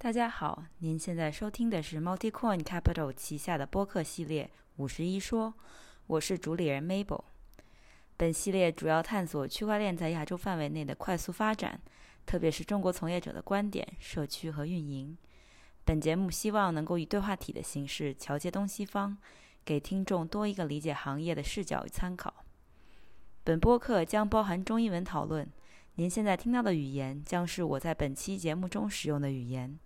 大家好，您现在收听的是 MultiCoin Capital 旗下的播客系列《五十一说》，我是主理人 Mabel。本系列主要探索区块链在亚洲范围内的快速发展，特别是中国从业者的观点、社区和运营。本节目希望能够以对话体的形式桥接东西方，给听众多一个理解行业的视角与参考。本播客将包含中英文讨论。您现在听到的语言将是我在本期节目中使用的语言。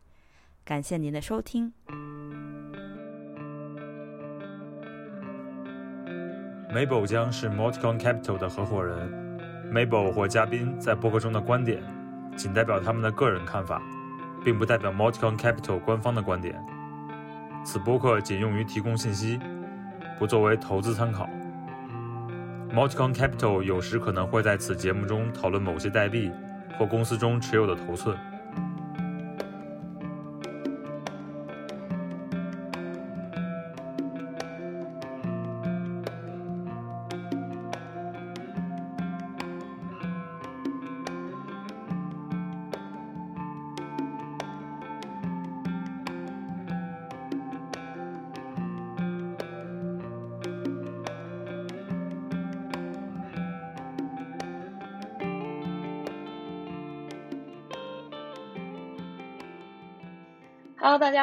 感谢您的收听。Mabel 将是 Multicon Capital 的合伙人。Mabel 或嘉宾在播客中的观点，仅代表他们的个人看法，并不代表 Multicon Capital 官方的观点。此播客仅用于提供信息，不作为投资参考。Multicon Capital 有时可能会在此节目中讨论某些代币或公司中持有的头寸。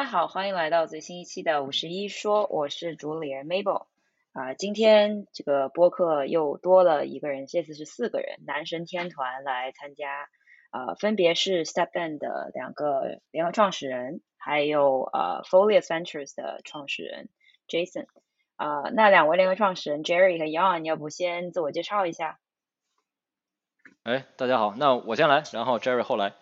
大家好，欢迎来到最新一期的五十一说，我是主理人 Mabel。啊、今天这个播客又多了一个人，这次是四个人，男神天团来参加，呃，分别是 StepN 的两个联合创始人，还有呃 Folio Ventures 的创始人 Jason。啊、那两位联合创始人 Jerry 和 Yon，要不先自我介绍一下？哎，大家好，那我先来，然后 Jerry 后来。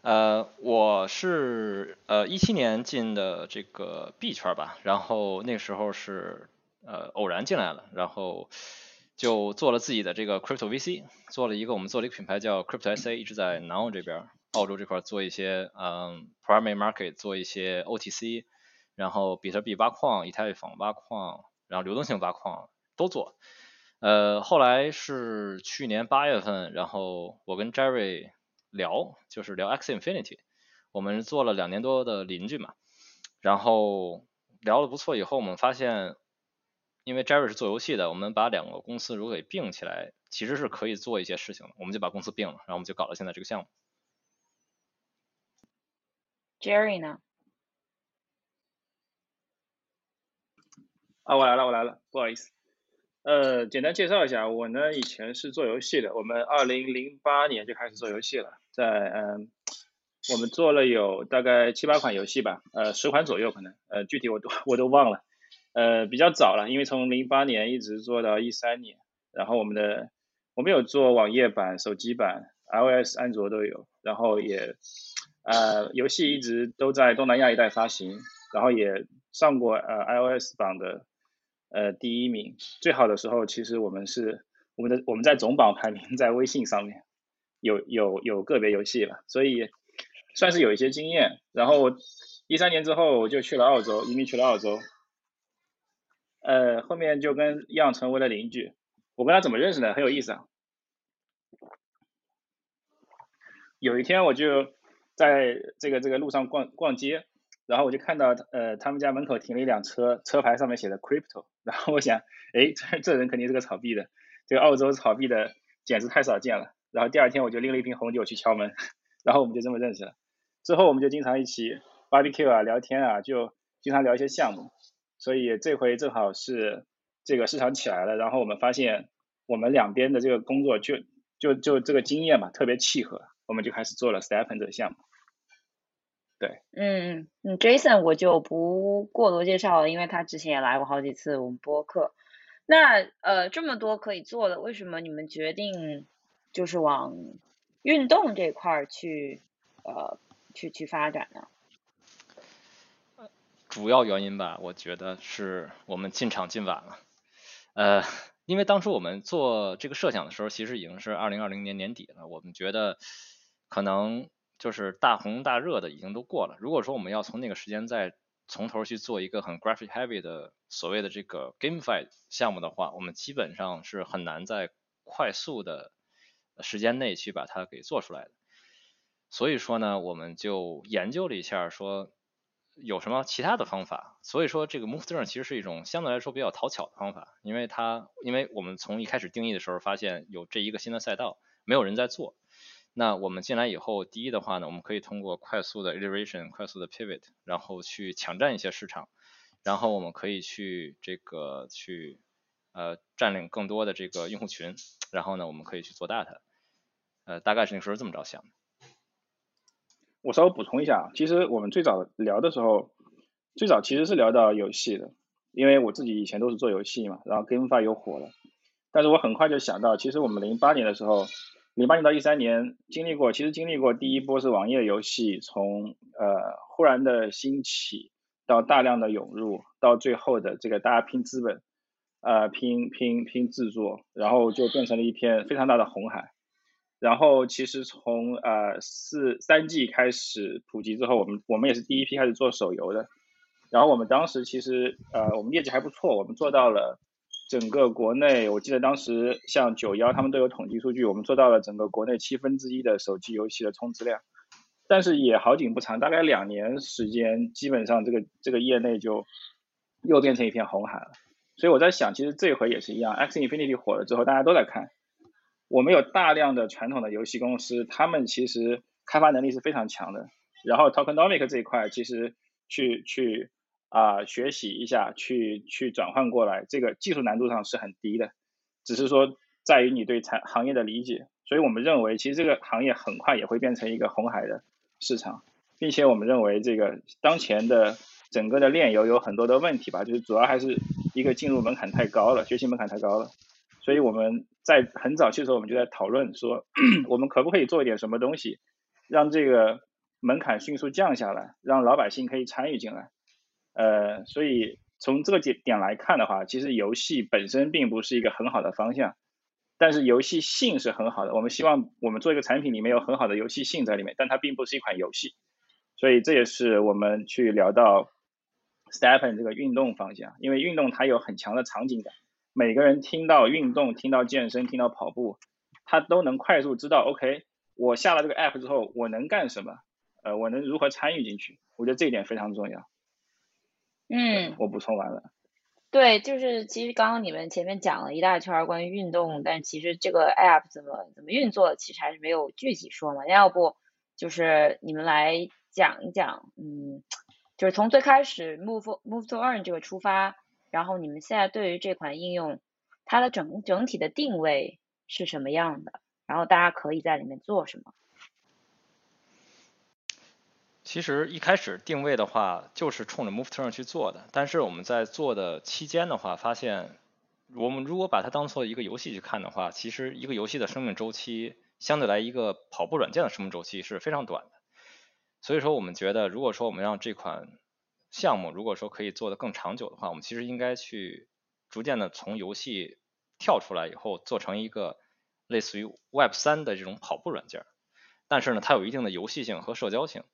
呃，我是呃一七年进的这个币圈吧，然后那个时候是呃偶然进来了，然后就做了自己的这个 crypto VC，做了一个我们做了一个品牌叫 Crypto SA，一直在南澳这边，澳洲这块做一些嗯 primary market，做一些 OTC，然后比特币挖矿、以太坊挖矿，然后流动性挖矿都做。呃，后来是去年八月份，然后我跟 Jerry 聊，就是聊 X Infinity，我们做了两年多的邻居嘛，然后聊的不错以后，我们发现，因为 Jerry 是做游戏的，我们把两个公司如果给并起来，其实是可以做一些事情的，我们就把公司并了，然后我们就搞了现在这个项目。Jerry 呢？啊，我来了，我来了，不好意思。呃，简单介绍一下，我呢以前是做游戏的，我们二零零八年就开始做游戏了，在嗯，我们做了有大概七八款游戏吧，呃，十款左右可能，呃，具体我都我都忘了，呃，比较早了，因为从零八年一直做到一三年，然后我们的我们有做网页版、手机版、iOS、安卓都有，然后也呃游戏一直都在东南亚一带发行，然后也上过呃 iOS 榜的。呃，第一名最好的时候，其实我们是我们的我们在总榜排名在微信上面，有有有个别游戏了，所以算是有一些经验。然后一三年之后我就去了澳洲，移民去了澳洲，呃，后面就跟样成为了邻居。我跟他怎么认识的？很有意思啊。有一天我就在这个这个路上逛逛街。然后我就看到，呃，他们家门口停了一辆车，车牌上面写的 crypto。然后我想，哎，这这人肯定是个炒币的，这个澳洲炒币的简直太少见了。然后第二天我就拎了一瓶红酒去敲门，然后我们就这么认识了。之后我们就经常一起 barbecue 啊，聊天啊，就经常聊一些项目。所以这回正好是这个市场起来了，然后我们发现我们两边的这个工作就就就这个经验嘛，特别契合，我们就开始做了 Stepen 这个项目。对，嗯嗯，Jason 我就不过多介绍了，因为他之前也来过好几次我们播客。那呃，这么多可以做的，为什么你们决定就是往运动这块儿去呃去去发展呢？主要原因吧，我觉得是我们进场进晚了。呃，因为当初我们做这个设想的时候，其实已经是二零二零年年底了，我们觉得可能。就是大红大热的已经都过了。如果说我们要从那个时间再从头去做一个很 graphic heavy 的所谓的这个 gamify 项目的话，我们基本上是很难在快速的时间内去把它给做出来的。所以说呢，我们就研究了一下，说有什么其他的方法。所以说这个 Move Turn 其实是一种相对来说比较讨巧的方法，因为它因为我们从一开始定义的时候发现有这一个新的赛道，没有人在做。那我们进来以后，第一的话呢，我们可以通过快速的 iteration、快速的 pivot，然后去抢占一些市场，然后我们可以去这个去呃占领更多的这个用户群，然后呢，我们可以去做大它。呃，大概是那时候这么着想的。我稍微补充一下，其实我们最早聊的时候，最早其实是聊到游戏的，因为我自己以前都是做游戏嘛，然后 GameFi 又火了，但是我很快就想到，其实我们零八年的时候，零八年到一三年经历过，其实经历过第一波是网页游戏从呃忽然的兴起到大量的涌入，到最后的这个大家拼资本，呃拼拼拼制作，然后就变成了一片非常大的红海。然后其实从呃四三 G 开始普及之后，我们我们也是第一批开始做手游的。然后我们当时其实呃我们业绩还不错，我们做到了整个国内，我记得当时像九幺他们都有统计数据，我们做到了整个国内七分之一的手机游戏的充值量。但是也好景不长，大概两年时间，基本上这个这个业内就又变成一片红海了。所以我在想，其实这回也是一样，X Infinity 火了之后，大家都在看。我们有大量的传统的游戏公司，他们其实开发能力是非常强的。然后 tokenomic 这一块，其实去去啊学习一下，去去转换过来，这个技术难度上是很低的，只是说在于你对产行业的理解。所以我们认为，其实这个行业很快也会变成一个红海的市场，并且我们认为这个当前的整个的链游有很多的问题吧，就是主要还是一个进入门槛太高了，学习门槛太高了。所以我们在很早期的时候，我们就在讨论说，我们可不可以做一点什么东西，让这个门槛迅速降下来，让老百姓可以参与进来。呃，所以从这个点点来看的话，其实游戏本身并不是一个很好的方向，但是游戏性是很好的。我们希望我们做一个产品里面有很好的游戏性在里面，但它并不是一款游戏。所以这也是我们去聊到 Stepen 这个运动方向，因为运动它有很强的场景感。每个人听到运动、听到健身、听到跑步，他都能快速知道，OK，我下了这个 app 之后，我能干什么？呃，我能如何参与进去？我觉得这一点非常重要。嗯，我补充完了。对，就是其实刚刚你们前面讲了一大圈关于运动，但其实这个 app 怎么怎么运作，其实还是没有具体说嘛。要不就是你们来讲一讲，嗯，就是从最开始 move move to earn 这个出发。然后你们现在对于这款应用，它的整整体的定位是什么样的？然后大家可以在里面做什么？其实一开始定位的话，就是冲着 Move Turn 去做的。但是我们在做的期间的话，发现我们如果把它当做一个游戏去看的话，其实一个游戏的生命周期，相对来一个跑步软件的生命周期是非常短的。所以说，我们觉得如果说我们让这款项目如果说可以做得更长久的话，我们其实应该去逐渐的从游戏跳出来以后，做成一个类似于 Web 三的这种跑步软件。但是呢，它有一定的游戏性和社交性，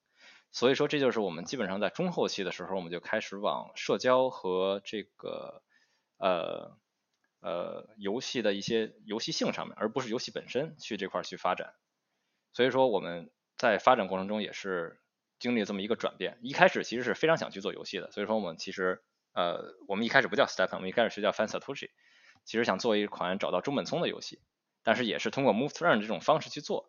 所以说这就是我们基本上在中后期的时候，我们就开始往社交和这个呃呃游戏的一些游戏性上面，而不是游戏本身去这块去发展。所以说我们在发展过程中也是。经历这么一个转变，一开始其实是非常想去做游戏的，所以说我们其实呃，我们一开始不叫 Stepen，我们一开始是叫 Fan Satoshi，其实想做一款找到中本聪的游戏，但是也是通过 Move Turn 这种方式去做，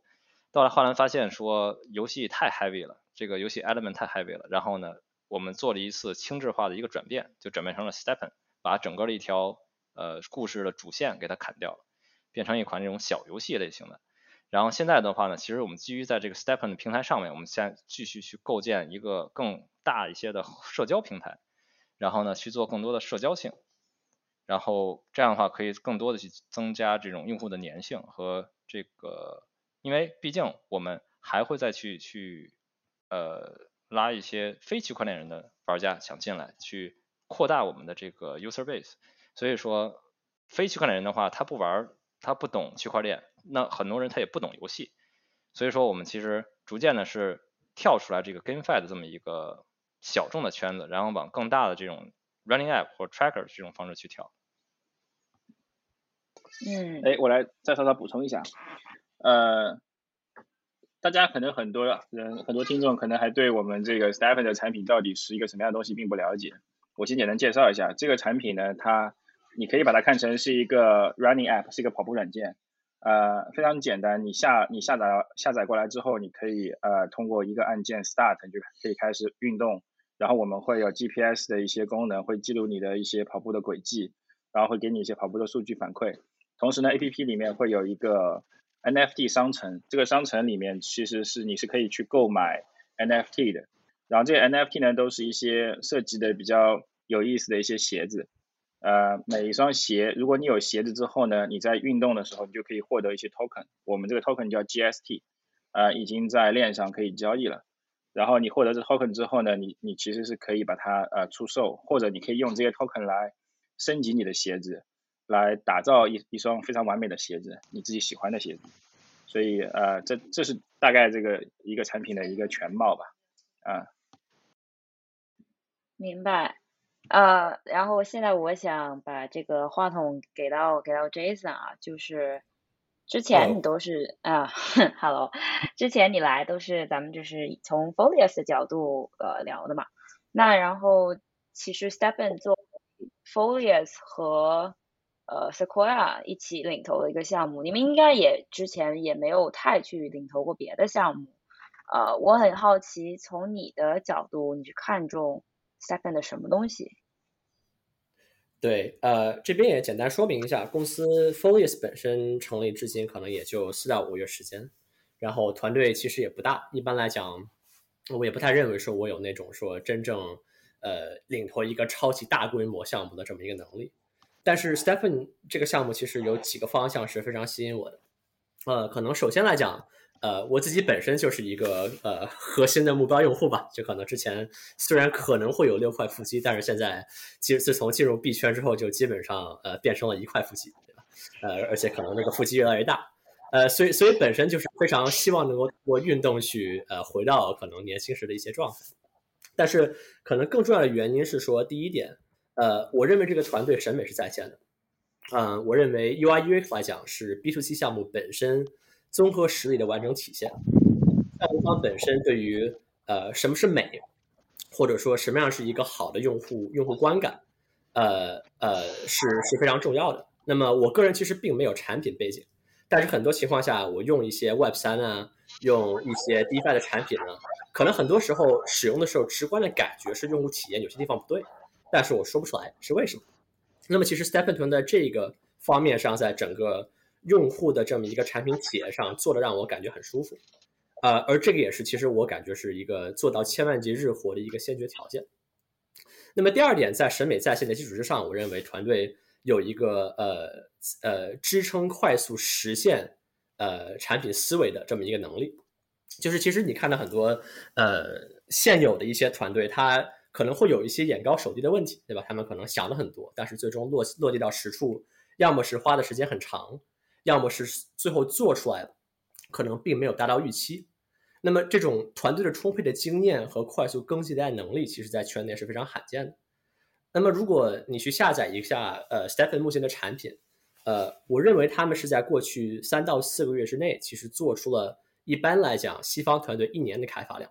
到了后来发现说游戏太 heavy 了，这个游戏 element 太 heavy 了，然后呢，我们做了一次轻质化的一个转变，就转变成了 Stepen，把整个的一条呃故事的主线给它砍掉了，变成一款这种小游戏类型的。然后现在的话呢，其实我们基于在这个 Stepen 的平台上面，我们现在继续去构建一个更大一些的社交平台，然后呢去做更多的社交性，然后这样的话可以更多的去增加这种用户的粘性和这个，因为毕竟我们还会再去去呃拉一些非区块链人的玩家想进来，去扩大我们的这个 user base，所以说非区块链人的话，他不玩，他不懂区块链。那很多人他也不懂游戏，所以说我们其实逐渐的是跳出来这个 GameFi 的这么一个小众的圈子，然后往更大的这种 Running App 或 Tracker 这种方式去跳。嗯。哎，我来再稍稍补充一下，呃，大家可能很多人很多听众可能还对我们这个 Stephen 的产品到底是一个什么样的东西并不了解。我先简单介绍一下这个产品呢，它你可以把它看成是一个 running app，是一个跑步软件。呃，非常简单，你下你下载下载过来之后，你可以呃通过一个按键 start 就可以开始运动。然后我们会有 GPS 的一些功能，会记录你的一些跑步的轨迹，然后会给你一些跑步的数据反馈。同时呢，APP 里面会有一个。NFT 商城，这个商城里面其实是你是可以去购买 NFT 的，然后这些 NFT 呢都是一些设计的比较有意思的一些鞋子，呃，每一双鞋，如果你有鞋子之后呢，你在运动的时候你就可以获得一些 token，我们这个 token 叫 GST，呃，已经在链上可以交易了，然后你获得这 token 之后呢，你你其实是可以把它呃出售，或者你可以用这些 token 来升级你的鞋子。来打造一一双非常完美的鞋子，你自己喜欢的鞋子，所以呃，这这是大概这个一个产品的一个全貌吧，啊，明白，呃，然后现在我想把这个话筒给到给到 Jason 啊，就是之前你都是啊，Hello，之前你来都是咱们就是从 Folius 的角度呃聊的嘛，那然后其实 Stephen 做 Folius 和呃，Sequoia 一起领投的一个项目，你们应该也之前也没有太去领投过别的项目。呃，我很好奇，从你的角度，你去看中 Stephen 的什么东西？对，呃，这边也简单说明一下，公司 Folius 本身成立至今可能也就四到五个月时间，然后团队其实也不大。一般来讲，我也不太认为说我有那种说真正呃领投一个超级大规模项目的这么一个能力。但是 Stephen 这个项目其实有几个方向是非常吸引我的，呃，可能首先来讲，呃，我自己本身就是一个呃核心的目标用户吧，就可能之前虽然可能会有六块腹肌，但是现在其实自从进入币圈之后，就基本上呃变成了一块腹肌，对吧？呃，而且可能这个腹肌越来越大，呃，所以所以本身就是非常希望能够通过运动去呃回到可能年轻时的一些状态，但是可能更重要的原因是说，第一点。呃，我认为这个团队审美是在线的。嗯，我认为 UI UX 来讲是 B to C 项目本身综合实力的完整体现。项目方本身对于呃什么是美，或者说什么样是一个好的用户用户观感，呃呃是是非常重要的。那么我个人其实并没有产品背景，但是很多情况下我用一些 Web 三啊，用一些 DeFi 的产品呢，可能很多时候使用的时候直观的感觉是用户体验有些地方不对。但是我说不出来是为什么。那么其实 Stephen 团的这个方面上，在整个用户的这么一个产品体验上做的让我感觉很舒服，呃，而这个也是其实我感觉是一个做到千万级日活的一个先决条件。那么第二点，在审美在线的基础之上，我认为团队有一个呃呃支撑快速实现呃产品思维的这么一个能力，就是其实你看到很多呃现有的一些团队，它可能会有一些眼高手低的问题，对吧？他们可能想了很多，但是最终落落地到实处，要么是花的时间很长，要么是最后做出来了，可能并没有达到预期。那么这种团队的充沛的经验和快速更新迭代能力，其实在圈内是非常罕见的。那么如果你去下载一下呃 Stephen 目前的产品，呃，我认为他们是在过去三到四个月之内，其实做出了一般来讲西方团队一年的开发量。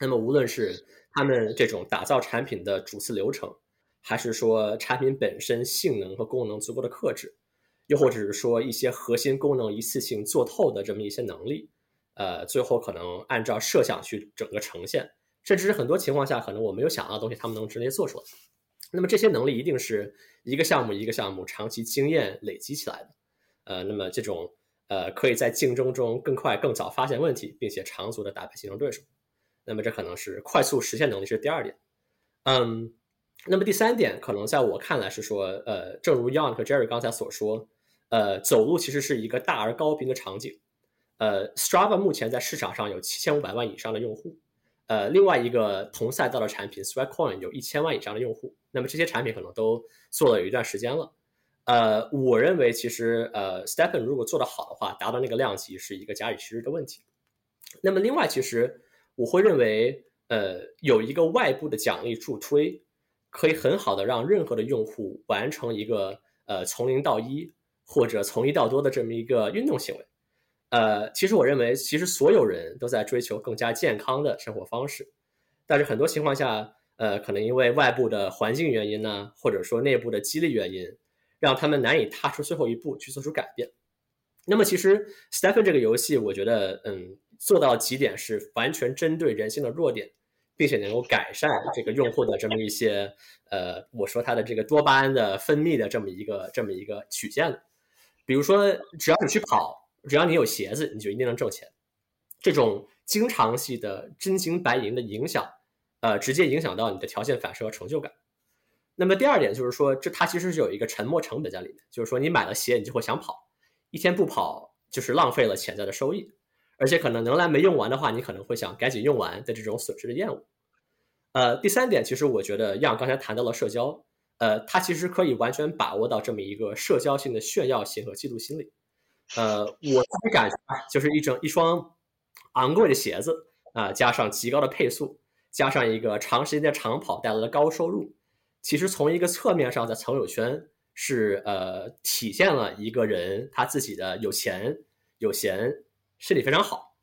那么无论是他们这种打造产品的主次流程，还是说产品本身性能和功能足够的克制，又或者是说一些核心功能一次性做透的这么一些能力，呃，最后可能按照设想去整个呈现，甚至是很多情况下可能我没有想到的东西，他们能直接做出来。那么这些能力一定是一个项目一个项目长期经验累积起来的，呃，那么这种呃可以在竞争中更快更早发现问题，并且长足的打败竞争对手。那么这可能是快速实现能力是第二点，嗯，那么第三点可能在我看来是说，呃，正如 Yon 和 Jerry 刚才所说，呃，走路其实是一个大而高频的场景，呃，Strava 目前在市场上有七千五百万以上的用户，呃，另外一个同赛道的产品 Sweatcoin 有一千万以上的用户，那么这些产品可能都做了有一段时间了，呃，我认为其实呃，Stephen 如果做得好的话，达到那个量级是一个假以时日的问题，那么另外其实。我会认为，呃，有一个外部的奖励助推，可以很好的让任何的用户完成一个呃从零到一或者从一到多的这么一个运动行为。呃，其实我认为，其实所有人都在追求更加健康的生活方式，但是很多情况下，呃，可能因为外部的环境原因呢，或者说内部的激励原因，让他们难以踏出最后一步去做出改变。那么，其实 Stephen 这个游戏，我觉得，嗯，做到几点是完全针对人性的弱点，并且能够改善这个用户的这么一些，呃，我说他的这个多巴胺的分泌的这么一个这么一个曲线的。比如说，只要你去跑，只要你有鞋子，你就一定能挣钱。这种经常性的真金白银的影响，呃，直接影响到你的条件反射和成就感。那么第二点就是说，这它其实是有一个沉没成本在里面，就是说你买了鞋，你就会想跑。一天不跑就是浪费了潜在的收益，而且可能能量没用完的话，你可能会想赶紧用完的这种损失的厌恶。呃，第三点，其实我觉得样刚才谈到了社交，呃，它其实可以完全把握到这么一个社交性的炫耀性和嫉妒心理。呃，我自己感觉就是一整一双昂贵的鞋子啊，加上极高的配速，加上一个长时间的长跑带来的高收入，其实从一个侧面上在朋友圈。是呃，体现了一个人他自己的有钱、有闲、身体非常好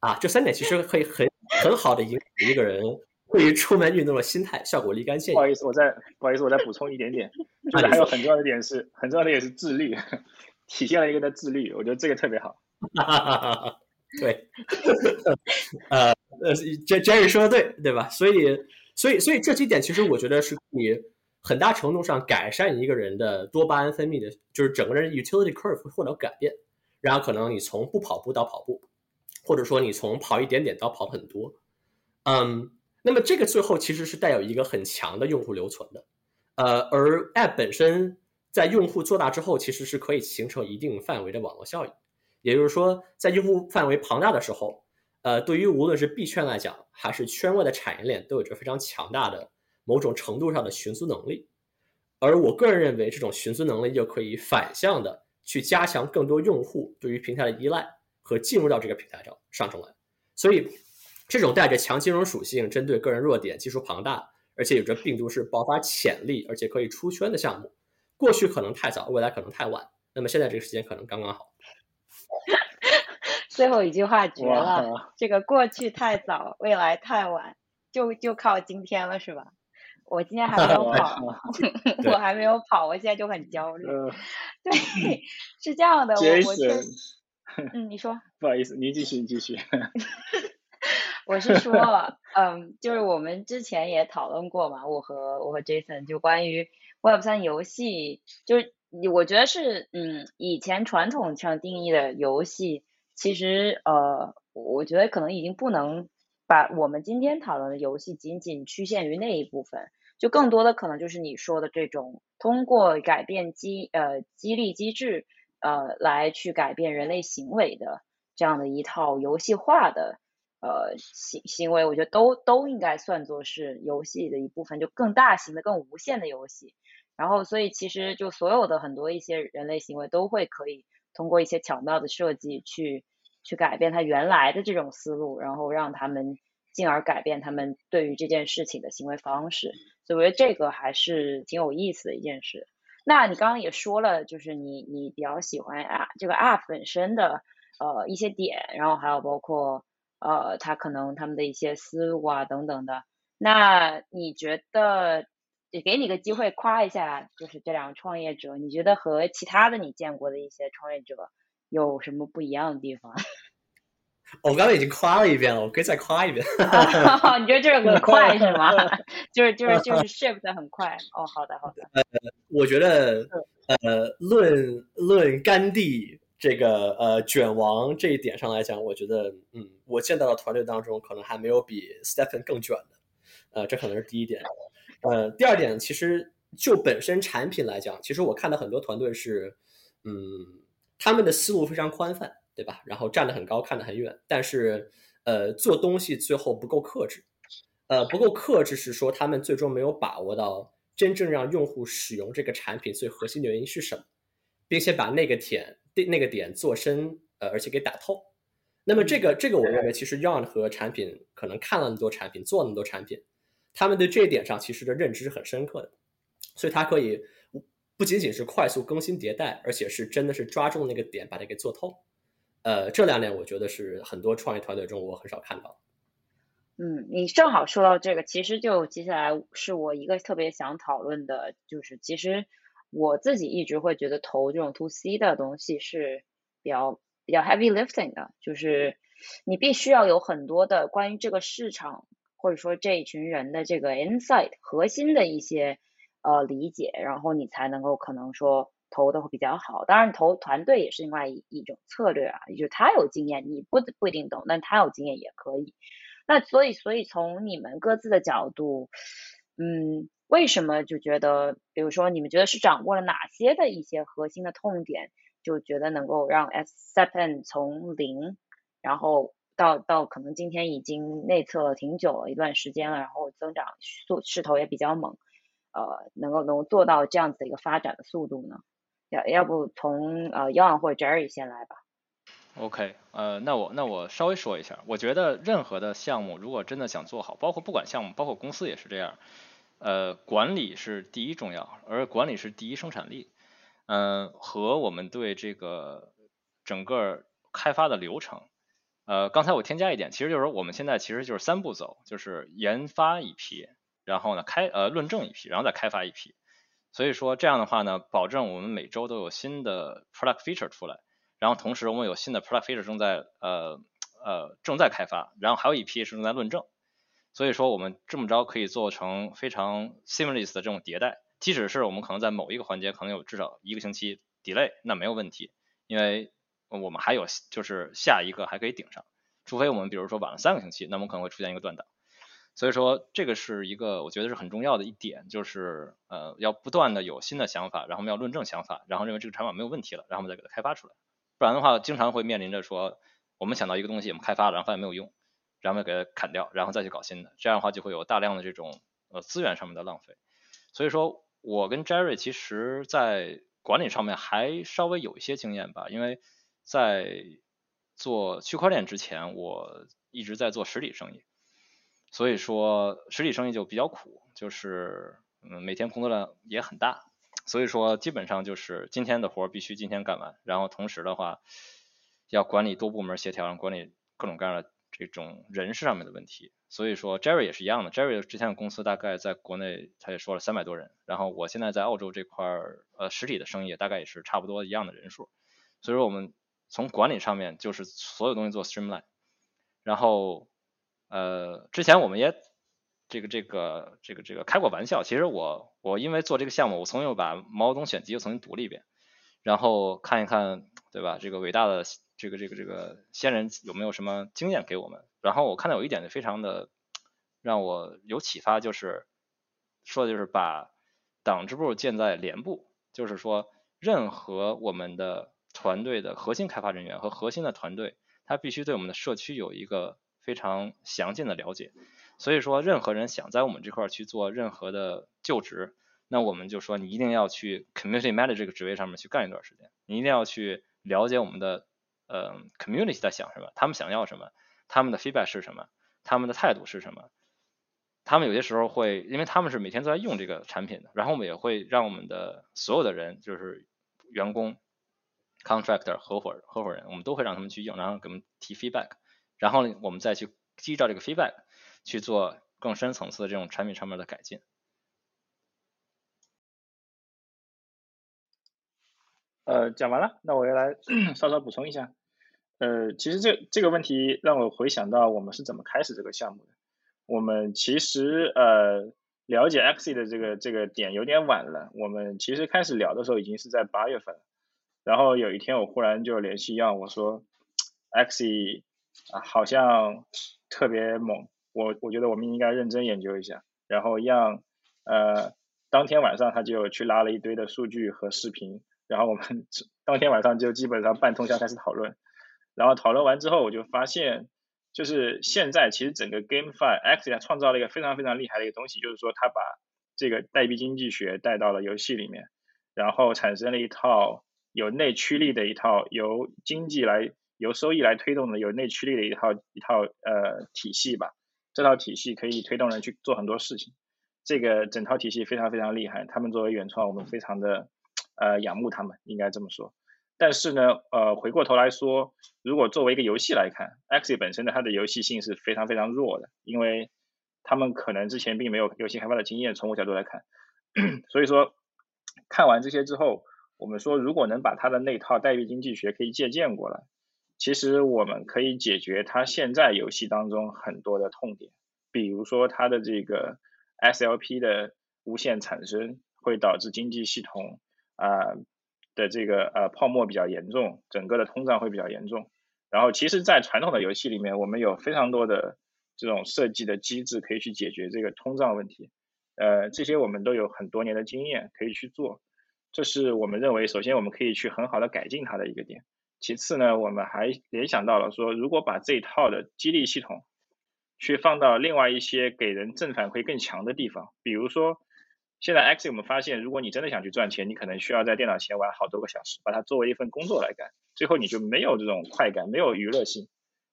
啊，这三点其实可以很很好的影响一个人对于出门运动的心态，效果立竿见影。不好意思，我再不好意思，我再补充一点点，就是还有很重要的点是，很重要的也是自律，体现了一个的自律，我觉得这个特别好。对，呃呃，J Jerry 说的对，对吧？所以，所以，所以这几点其实我觉得是你。很大程度上改善一个人的多巴胺分泌的，就是整个人 utility curve 会获得改变，然后可能你从不跑步到跑步，或者说你从跑一点点到跑很多，嗯，那么这个最后其实是带有一个很强的用户留存的，呃，而 app 本身在用户做大之后，其实是可以形成一定范围的网络效应，也就是说，在用户范围庞大的时候，呃，对于无论是币圈来讲，还是圈外的产业链，都有着非常强大的。某种程度上的寻租能力，而我个人认为，这种寻租能力又可以反向的去加强更多用户对于平台的依赖和进入到这个平台上上中来。所以，这种带着强金融属性、针对个人弱点、技术庞大，而且有着病毒式爆发潜力，而且可以出圈的项目，过去可能太早，未来可能太晚。那么现在这个时间可能刚刚好。最后一句话绝了，这个过去太早，未来太晚，就就靠今天了，是吧？我今天还没有 跑，我还没有跑，我现在就很焦虑。对，是这样的，我我确嗯，你说。不好意思，您继续，你继续。我是说，嗯，就是我们之前也讨论过嘛，我和我和 Jason 就关于 Web 三游戏，就是我觉得是，嗯，以前传统上定义的游戏，其实呃，我觉得可能已经不能把我们今天讨论的游戏仅仅局限于那一部分。就更多的可能就是你说的这种通过改变激呃激励机制呃来去改变人类行为的这样的一套游戏化的呃行行为，我觉得都都应该算作是游戏的一部分，就更大型的、更无限的游戏。然后，所以其实就所有的很多一些人类行为都会可以通过一些巧妙的设计去去改变它原来的这种思路，然后让他们进而改变他们对于这件事情的行为方式。所以我觉得这个还是挺有意思的一件事。那你刚刚也说了，就是你你比较喜欢啊这个 App 本身的呃一些点，然后还有包括呃它可能他们的一些思路啊等等的。那你觉得也给你个机会夸一下，就是这两个创业者，你觉得和其他的你见过的一些创业者有什么不一样的地方？我刚才已经夸了一遍了，我可以再夸一遍。你觉得这个很快是吗？就是就是就是 shift 很快。哦，好的好的。呃，我觉得呃，论论甘地这个呃卷王这一点上来讲，我觉得嗯，我见到的团队当中可能还没有比 Stephen 更卷的。呃，这可能是第一点。呃，第二点，其实就本身产品来讲，其实我看到很多团队是嗯，他们的思路非常宽泛。对吧？然后站得很高，看得很远，但是，呃，做东西最后不够克制，呃，不够克制是说他们最终没有把握到真正让用户使用这个产品最核心的原因是什么，并且把那个点那个点做深，呃，而且给打透。那么这个这个，我认为其实 Young 和产品可能看了那么多产品，做那么多产品，他们对这一点上其实的认知是很深刻的，所以它可以不仅仅是快速更新迭代，而且是真的是抓住那个点，把它给做透。呃，这两点我觉得是很多创业团队中我很少看到。嗯，你正好说到这个，其实就接下来是我一个特别想讨论的，就是其实我自己一直会觉得投这种 to C 的东西是比较比较 heavy lifting 的，就是你必须要有很多的关于这个市场或者说这一群人的这个 insight 核心的一些呃理解，然后你才能够可能说投的会比较好。当然，投团队也是另外一一种策略啊，就是他有经验，你不不一定懂，但他有经验也可以。那所以，所以从你们各自的角度，嗯，为什么就觉得，比如说你们觉得是掌握了哪些的一些核心的痛点，就觉得能够让 S s e p n 从零，然后到到可能今天已经内测了挺久了一段时间了，然后增长速势头也比较猛，呃，能够能做到这样子的一个发展的速度呢？要要不从呃 y o n 或者 Jerry 先来吧。OK，呃，那我那我稍微说一下，我觉得任何的项目如果真的想做好，包括不管项目，包括公司也是这样，呃，管理是第一重要，而管理是第一生产力，嗯，和我们对这个整个开发的流程，呃，刚才我添加一点，其实就是我们现在其实就是三步走，就是研发一批，然后呢开呃论证一批，然后再开发一批，所以说这样的话呢，保证我们每周都有新的 product feature 出来。然后同时我们有新的 product feature 正在呃呃正在开发，然后还有一批是正在论证，所以说我们这么着可以做成非常 seamless 的这种迭代，即使是我们可能在某一个环节可能有至少一个星期 delay，那没有问题，因为我们还有就是下一个还可以顶上，除非我们比如说晚了三个星期，那么可能会出现一个断档，所以说这个是一个我觉得是很重要的一点，就是呃要不断的有新的想法，然后我们要论证想法，然后认为这个产品没有问题了，然后我们再给它开发出来。不然的话，经常会面临着说，我们想到一个东西，我们开发了，然后发现没有用，然后给它砍掉，然后再去搞新的，这样的话就会有大量的这种呃资源上面的浪费。所以说我跟 Jerry 其实在管理上面还稍微有一些经验吧，因为在做区块链之前，我一直在做实体生意，所以说实体生意就比较苦，就是嗯每天工作量也很大。所以说，基本上就是今天的活必须今天干完，然后同时的话，要管理多部门协调，管理各种各样的这种人事上面的问题。所以说，Jerry 也是一样的，Jerry 之前的公司大概在国内他也说了三百多人，然后我现在在澳洲这块儿，呃，实体的生意大概也是差不多一样的人数。所以说，我们从管理上面就是所有东西做 streamline，然后呃，之前我们也。这个这个这个这个开过玩笑，其实我我因为做这个项目，我重新把毛泽东选集又重新读了一遍，然后看一看，对吧？这个伟大的这个这个这个先人有没有什么经验给我们？然后我看到有一点就非常的让我有启发，就是说的就是把党支部建在连部，就是说任何我们的团队的核心开发人员和核心的团队，他必须对我们的社区有一个非常详尽的了解。所以说，任何人想在我们这块去做任何的就职，那我们就说你一定要去 community manager 这个职位上面去干一段时间，你一定要去了解我们的呃 community 在想什么，他们想要什么，他们的 feedback 是什么，他们的态度是什么。他们有些时候会，因为他们是每天都在用这个产品的，然后我们也会让我们的所有的人，就是员工、contractor、合伙合伙人，我们都会让他们去用，然后给我们提 feedback，然后呢我们再去依照这个 feedback。去做更深层次的这种产品上面的改进。呃，讲完了，那我要来 稍稍补充一下。呃，其实这这个问题让我回想到我们是怎么开始这个项目的。我们其实呃了解 xe 的这个这个点有点晚了。我们其实开始聊的时候已经是在八月份。然后有一天我忽然就联系要我说 xe 啊好像特别猛。我我觉得我们应该认真研究一下，然后让呃当天晚上他就去拉了一堆的数据和视频，然后我们当天晚上就基本上半通宵开始讨论，然后讨论完之后我就发现，就是现在其实整个 GameFi X 创造了一个非常非常厉害的一个东西，就是说他把这个代币经济学带到了游戏里面，然后产生了一套有内驱力的一套由经济来由收益来推动的有内驱力的一套一套呃体系吧。这套体系可以推动人去做很多事情，这个整套体系非常非常厉害。他们作为原创，我们非常的呃仰慕他们，应该这么说。但是呢，呃，回过头来说，如果作为一个游戏来看，Axie 本身的它的游戏性是非常非常弱的，因为他们可能之前并没有游戏开发的经验。从我角度来看，所以说看完这些之后，我们说如果能把它的那套代币经济学可以借鉴过来，其实我们可以解决它现在游戏当中很多的痛点，比如说它的这个 SLP 的无限产生会导致经济系统啊。的这个呃泡沫比较严重，整个的通胀会比较严重。然后其实，在传统的游戏里面，我们有非常多的这种设计的机制可以去解决这个通胀问题。呃，这些我们都有很多年的经验可以去做。这是我们认为，首先我们可以去很好的改进它的一个点。其次呢，我们还联想到了说，如果把这一套的激励系统去放到另外一些给人正反馈更强的地方，比如说。现在 X 我们发现，如果你真的想去赚钱，你可能需要在电脑前玩好多个小时，把它作为一份工作来干，最后你就没有这种快感，没有娱乐性，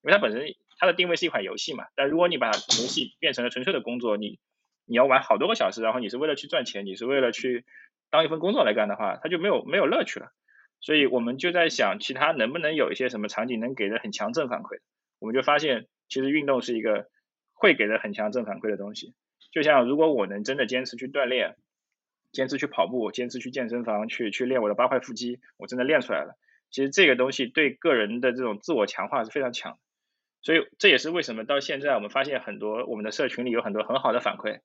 因为它本身它的定位是一款游戏嘛。但如果你把游戏变成了纯粹的工作，你你要玩好多个小时，然后你是为了去赚钱，你是为了去当一份工作来干的话，它就没有没有乐趣了。所以我们就在想，其他能不能有一些什么场景能给人很强正反馈？我们就发现，其实运动是一个会给人很强正反馈的东西。就像如果我能真的坚持去锻炼，坚持去跑步，坚持去健身房去去练我的八块腹肌，我真的练出来了。其实这个东西对个人的这种自我强化是非常强，所以这也是为什么到现在我们发现很多我们的社群里有很多很好的反馈。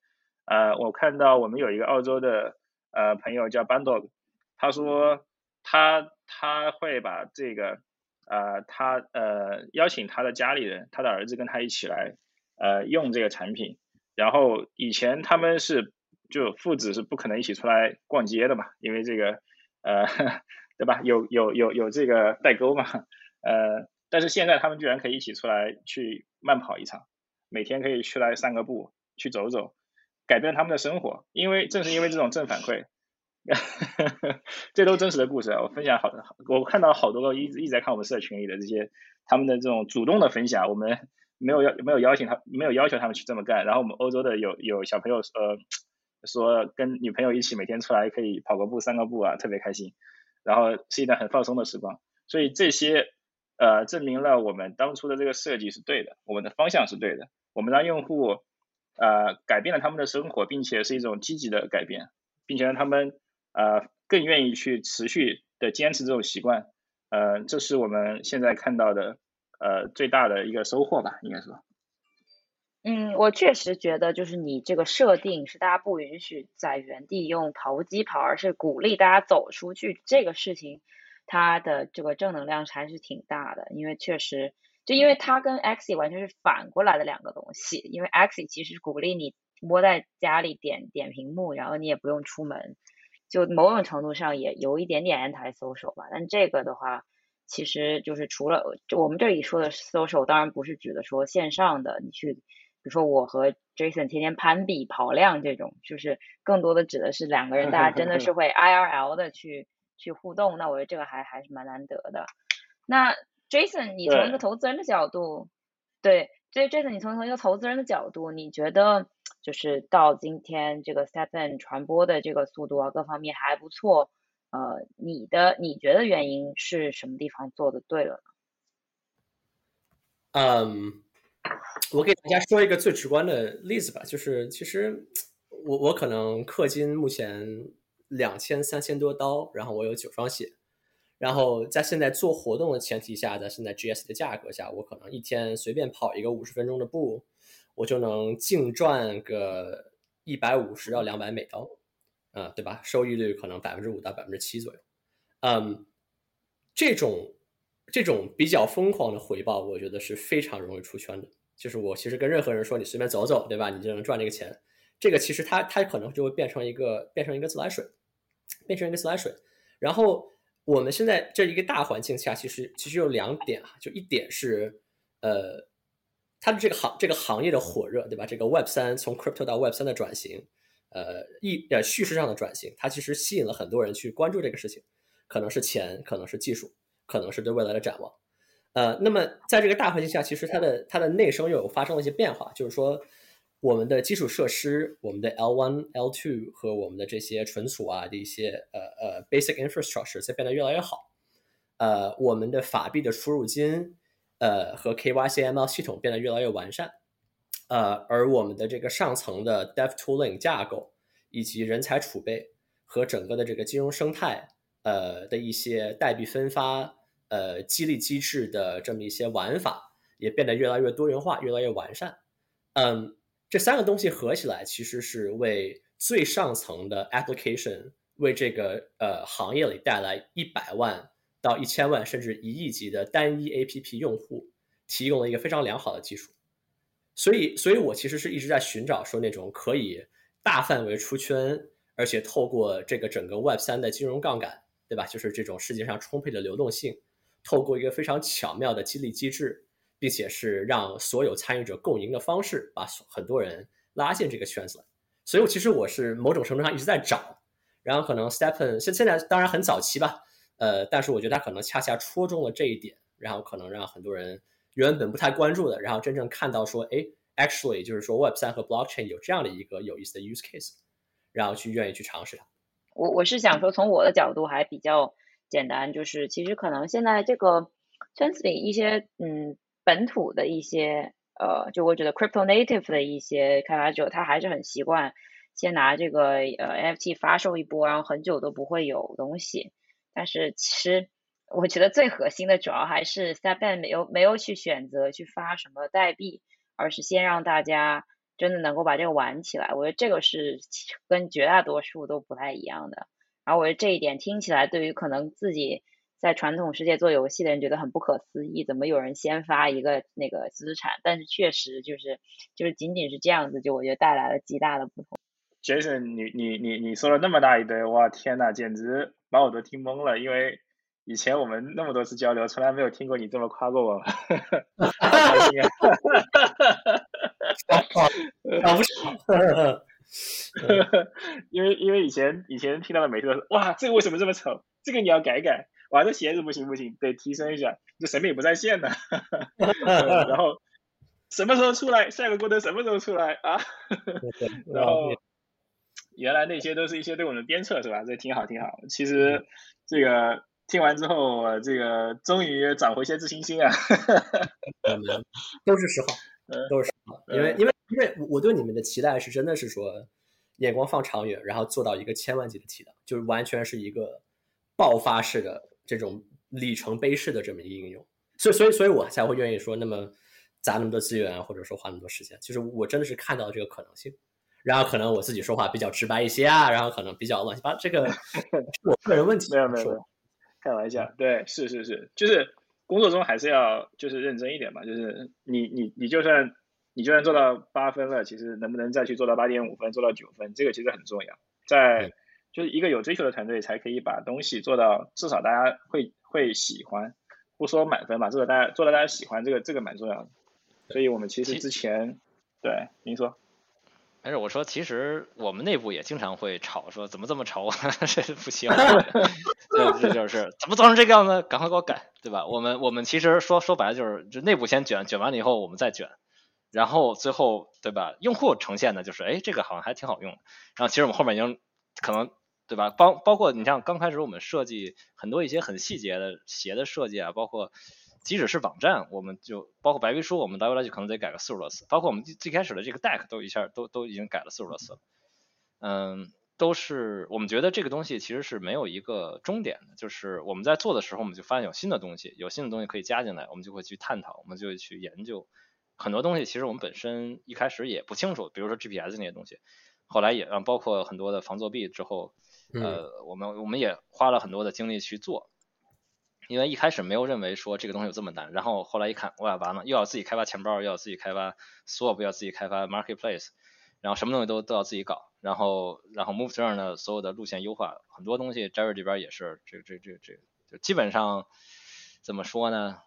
呃，我看到我们有一个澳洲的呃朋友叫 Bandog，他说他他会把这个呃他呃邀请他的家里人，他的儿子跟他一起来呃用这个产品。然后以前他们是就父子是不可能一起出来逛街的嘛，因为这个呃 对吧？有有有有这个代沟嘛，呃，但是现在他们居然可以一起出来去慢跑一场，每天可以出来散个步，去走走，改变他们的生活。因为正是因为这种正反馈，这都真实的故事啊！我分享好，我看到好多个一直一直在看我们社群里的这些他们的这种主动的分享，我们。没有邀没有邀请他，没有要求他们去这么干。然后我们欧洲的有有小朋友呃说跟女朋友一起每天出来可以跑个步、散个步啊，特别开心。然后是一段很放松的时光。所以这些呃证明了我们当初的这个设计是对的，我们的方向是对的。我们让用户呃改变了他们的生活，并且是一种积极的改变，并且让他们呃更愿意去持续的坚持这种习惯。呃，这是我们现在看到的。呃，最大的一个收获吧，应该说。嗯，我确实觉得，就是你这个设定是大家不允许在原地用投机跑，而是鼓励大家走出去，这个事情它的这个正能量还是挺大的。因为确实，就因为它跟 Xie 完全是反过来的两个东西。因为 Xie 其实鼓励你窝在家里点点屏幕，然后你也不用出门，就某种程度上也有一点点 anti social 吧。但这个的话。其实就是除了就我们这里说的 social，当然不是指的说线上的，你去比如说我和 Jason 天天攀比跑量这种，就是更多的指的是两个人大家真的是会 IRL 的去去互动，那我觉得这个还还是蛮难得的。那 Jason，你从一个投资人的角度，对，所以 Jason，你从从一个投资人的角度，你觉得就是到今天这个 stepen 传播的这个速度啊，各方面还不错。呃，你的你觉得原因是什么地方做的对了呢？嗯，我给大家说一个最直观的例子吧，就是其实我我可能氪金目前两千三千多刀，然后我有九双鞋，然后在现在做活动的前提下，在现在 GS 的价格下，我可能一天随便跑一个五十分钟的步，我就能净赚个一百五十到两百美刀。啊，对吧？收益率可能百分之五到百分之七左右，嗯，这种这种比较疯狂的回报，我觉得是非常容易出圈的。就是我其实跟任何人说，你随便走走，对吧？你就能赚这个钱。这个其实它它可能就会变成一个变成一个自来水，变成一个自来水。然后我们现在这一个大环境下，其实其实有两点啊，就一点是呃，它的这个行这个行业的火热，对吧？这个 Web 三从 Crypto 到 Web 三的转型。呃，意呃叙事上的转型，它其实吸引了很多人去关注这个事情，可能是钱，可能是技术，可能是对未来的展望。呃，那么在这个大环境下，其实它的它的内生又有发生了一些变化，就是说我们的基础设施，我们的 L one、L two 和我们的这些存储啊的一些呃呃 basic infrastructure 在变得越来越好。呃，我们的法币的出入金，呃，和 KYC ML 系统变得越来越完善，呃，而我们的这个上层的 Dev Tooling 架构以及人才储备和整个的这个金融生态，呃的一些代币分发，呃，激励机制的这么一些玩法，也变得越来越多元化，越来越完善。嗯，这三个东西合起来，其实是为最上层的 application 为这个呃行业里带来一百万。到一千万甚至一亿级的单一 APP 用户，提供了一个非常良好的基础。所以，所以我其实是一直在寻找说那种可以大范围出圈，而且透过这个整个 Web 三的金融杠杆，对吧？就是这种世界上充沛的流动性，透过一个非常巧妙的激励机制，并且是让所有参与者共赢的方式，把很多人拉进这个圈子。所以，我其实我是某种程度上一直在找，然后可能 Stepen 现现在当然很早期吧。呃，但是我觉得他可能恰恰戳中了这一点，然后可能让很多人原本不太关注的，然后真正看到说，哎，actually 就是说 Web 三和 Blockchain 有这样的一个有意思的 use case，然后去愿意去尝试它。我我是想说，从我的角度还比较简单，就是其实可能现在这个圈子里一些嗯本土的一些呃，就我觉得 crypto native 的一些开发者，他还是很习惯先拿这个呃 NFT 发售一波，然后很久都不会有东西。但是其实我觉得最核心的主要还是 Stepban 没有没有去选择去发什么代币，而是先让大家真的能够把这个玩起来。我觉得这个是跟绝大多数都不太一样的。然后我觉得这一点听起来对于可能自己在传统世界做游戏的人觉得很不可思议，怎么有人先发一个那个资产？但是确实就是就是仅仅是这样子，就我觉得带来了极大的不同。Jason，你你你你说了那么大一堆，哇天呐，简直！把我都听懵了，因为以前我们那么多次交流，从来没有听过你这么夸过我，开心啊！啊不是，因为因为以前以前听到的每次都是哇，这个为什么这么丑？这个你要改改，哇，这鞋子不行不行，得提升一下，这审美不在线呢。然后什么时候出来？下个锅灯什么时候出来啊？然后。原来那些都是一些对我们的鞭策，是吧？这挺好，挺好。其实这个听完之后，这个终于找回一些自信心啊！都是实话，都是实话。因为，因为，因为我对你们的期待是真的是说，眼光放长远，然后做到一个千万级的体量，就是完全是一个爆发式的这种里程碑式的这么一个应用。所以，所以，所以我才会愿意说，那么砸那么多资源，或者说花那么多时间，其实我真的是看到这个可能性。然后可能我自己说话比较直白一些啊，然后可能比较乱七八，这个是我个人问题。没有没有，开玩笑。对，是是是，就是工作中还是要就是认真一点嘛。就是你你你就算你就算做到八分了，其实能不能再去做到八点五分，做到九分，这个其实很重要。在就是一个有追求的团队才可以把东西做到至少大家会会喜欢，不说满分吧，至少大家做到大家喜欢，这个这个蛮重要的。所以我们其实之前对您说。没事，我说其实我们内部也经常会吵，说怎么这么吵，这不行，这就是怎么做成这个样子，赶快给我改，对吧？我们我们其实说说白了就是，就内部先卷，卷完了以后我们再卷，然后最后对吧？用户呈现的就是，哎，这个好像还挺好用。然后其实我们后面已经可能对吧？包包括你像刚开始我们设计很多一些很细节的鞋的设计啊，包括。即使是网站，我们就包括白皮书，我们到未来就可能得改个四十多次。包括我们最最开始的这个 deck 都一下都都已经改了四十多次了。嗯，都是我们觉得这个东西其实是没有一个终点的，就是我们在做的时候，我们就发现有新的东西，有新的东西可以加进来，我们就会去探讨，我们就会去研究很多东西。其实我们本身一开始也不清楚，比如说 GPS 那些东西，后来也让包括很多的防作弊之后，呃，我们我们也花了很多的精力去做。因为一开始没有认为说这个东西有这么难，然后后来一看，哇，完了，又要自己开发钱包，又要自己开发 swap，要自己开发 marketplace，然后什么东西都都要自己搞，然后然后 move turn 的所有的路线优化，很多东西 Jerry 这边也是，这这这这，就基本上怎么说呢？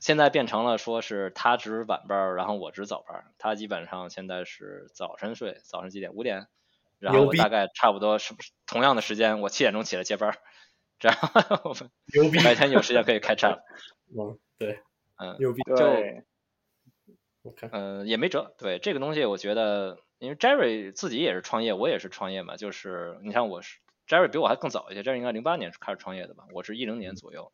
现在变成了说是他值晚班，然后我值早班，他基本上现在是早晨睡，早上几点？五点，然后我大概差不多是同样的时间，我七点钟起来接班。这样我们白天有时间可以开战。嗯，对，嗯，牛逼，就，嗯，也没辙。对这个东西，我觉得，因为 Jerry 自己也是创业，我也是创业嘛。就是你看，我是 Jerry 比我还更早一些，Jerry 应该零八年开始创业的吧？我是一零年左右。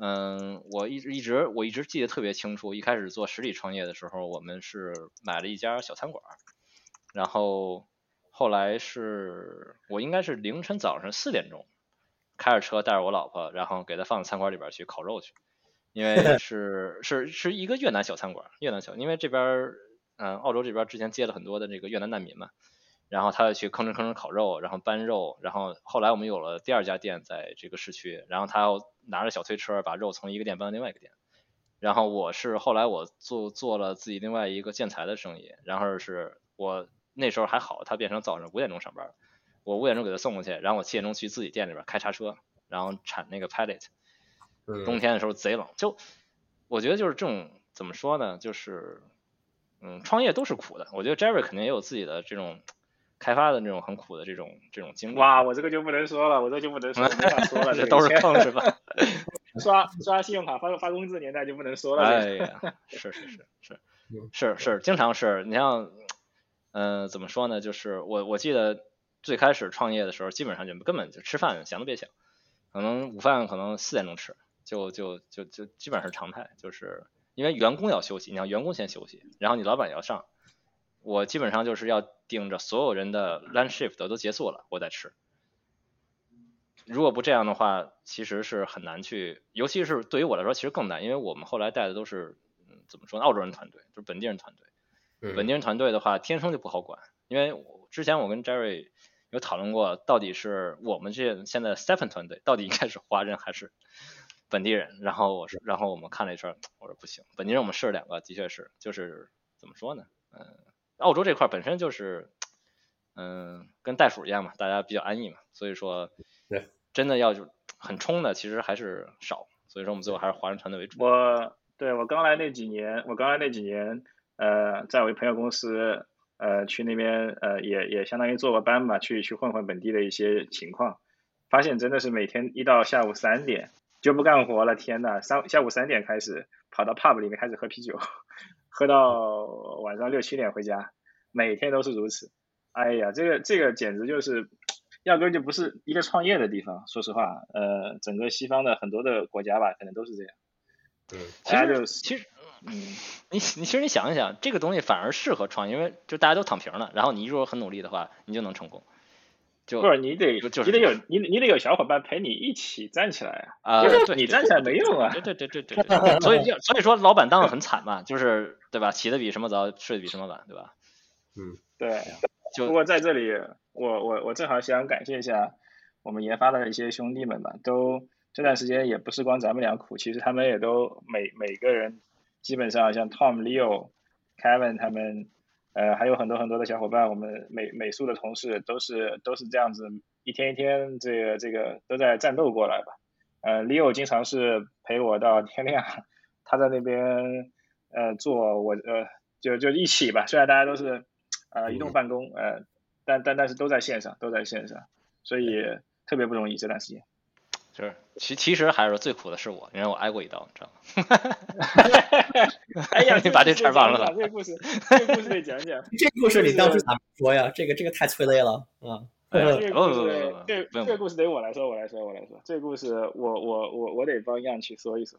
嗯，我一直一直我一直记得特别清楚，一开始做实体创业的时候，我们是买了一家小餐馆，然后后来是我应该是凌晨早上四点钟开着车带着我老婆，然后给她放餐馆里边去烤肉去，因 为是是是一个越南小餐馆，越南小，因为这边嗯澳洲这边之前接了很多的这个越南难民嘛。然后他去吭哧吭哧烤肉，然后搬肉，然后后来我们有了第二家店在这个市区，然后他要拿着小推车把肉从一个店搬到另外一个店。然后我是后来我做做了自己另外一个建材的生意，然后是我那时候还好，他变成早上五点钟上班，我五点钟给他送过去，然后我七点钟去自己店里边开叉车，然后铲那个 pallet。冬天的时候贼冷，就我觉得就是这种怎么说呢，就是嗯，创业都是苦的。我觉得 Jerry 肯定也有自己的这种。开发的那种很苦的这种这种经历。哇，我这个就不能说了，我这就不能说，没法说了，这都是坑是吧？刷刷信用卡发发工资年代就不能说了。哎呀，是是是是是是，经常是你像，嗯，怎么说呢？就是我我记得最开始创业的时候，基本上就根本就吃饭想都别想，可能午饭可能四点钟吃，就就就就基本上是常态，就是因为员工要休息，你让员工先休息，然后你老板也要上。我基本上就是要盯着所有人的 lunch shift 都结束了，我再吃。如果不这样的话，其实是很难去，尤其是对于我来说，其实更难，因为我们后来带的都是，嗯，怎么说呢？澳洲人团队，就是本地人团队。本地人团队的话，天生就不好管，因为之前我跟 Jerry 有讨论过，到底是我们这现在 Stephen 团队到底应该是华人还是本地人？然后我说，然后我们看了一圈，我说不行，本地人我们试了两个，的确是，就是怎么说呢？嗯。澳洲这块本身就是，嗯，跟袋鼠一样嘛，大家比较安逸嘛，所以说，对，真的要就很冲的，其实还是少，所以说我们最后还是华人团队为主。我对我刚来那几年，我刚来那几年，呃，在我朋友公司，呃，去那边，呃，也也相当于做个班吧，去去混混本地的一些情况，发现真的是每天一到下午三点就不干活了，天呐，三下午三点开始跑到 pub 里面开始喝啤酒。喝到晚上六七点回家，每天都是如此。哎呀，这个这个简直就是，压根就不是一个创业的地方。说实话，呃，整个西方的很多的国家吧，可能都是这样。对，其实其实，嗯，你你其实你想一想，这个东西反而适合创业，因为就大家都躺平了，然后你如果很努力的话，你就能成功。就不是你得就是你得有你你得有小伙伴陪你一起站起来啊！啊，你站起来没用啊！对对对对对对，所以所以说老板当的很惨嘛，就是对吧？起的比什么早，睡的比什么晚，对吧？嗯，对。就不过在这里，我我我正好想感谢一下我们研发的一些兄弟们吧，都这段时间也不是光咱们俩苦，其实他们也都每每个人基本上像 Tom、Leo、Kevin 他们。呃，还有很多很多的小伙伴，我们美美术的同事都是都是这样子，一天一天这个这个都在战斗过来吧。呃，Leo 经常是陪我到天亮，他在那边呃做我呃就就一起吧，虽然大家都是呃移动办公，呃，但但但是都在线上，都在线上，所以特别不容易这段时间。就是其其实还是最苦的是我，因为我挨过一刀，你知道吗？哎呀，你把这茬忘了。这个故事，这个故事得讲讲。这故事你当时咋说呀？这个这个太催泪了啊！这个故事，这这个故事得我来说，我来说，我来说。这个故事，我我我我得帮样去说一说。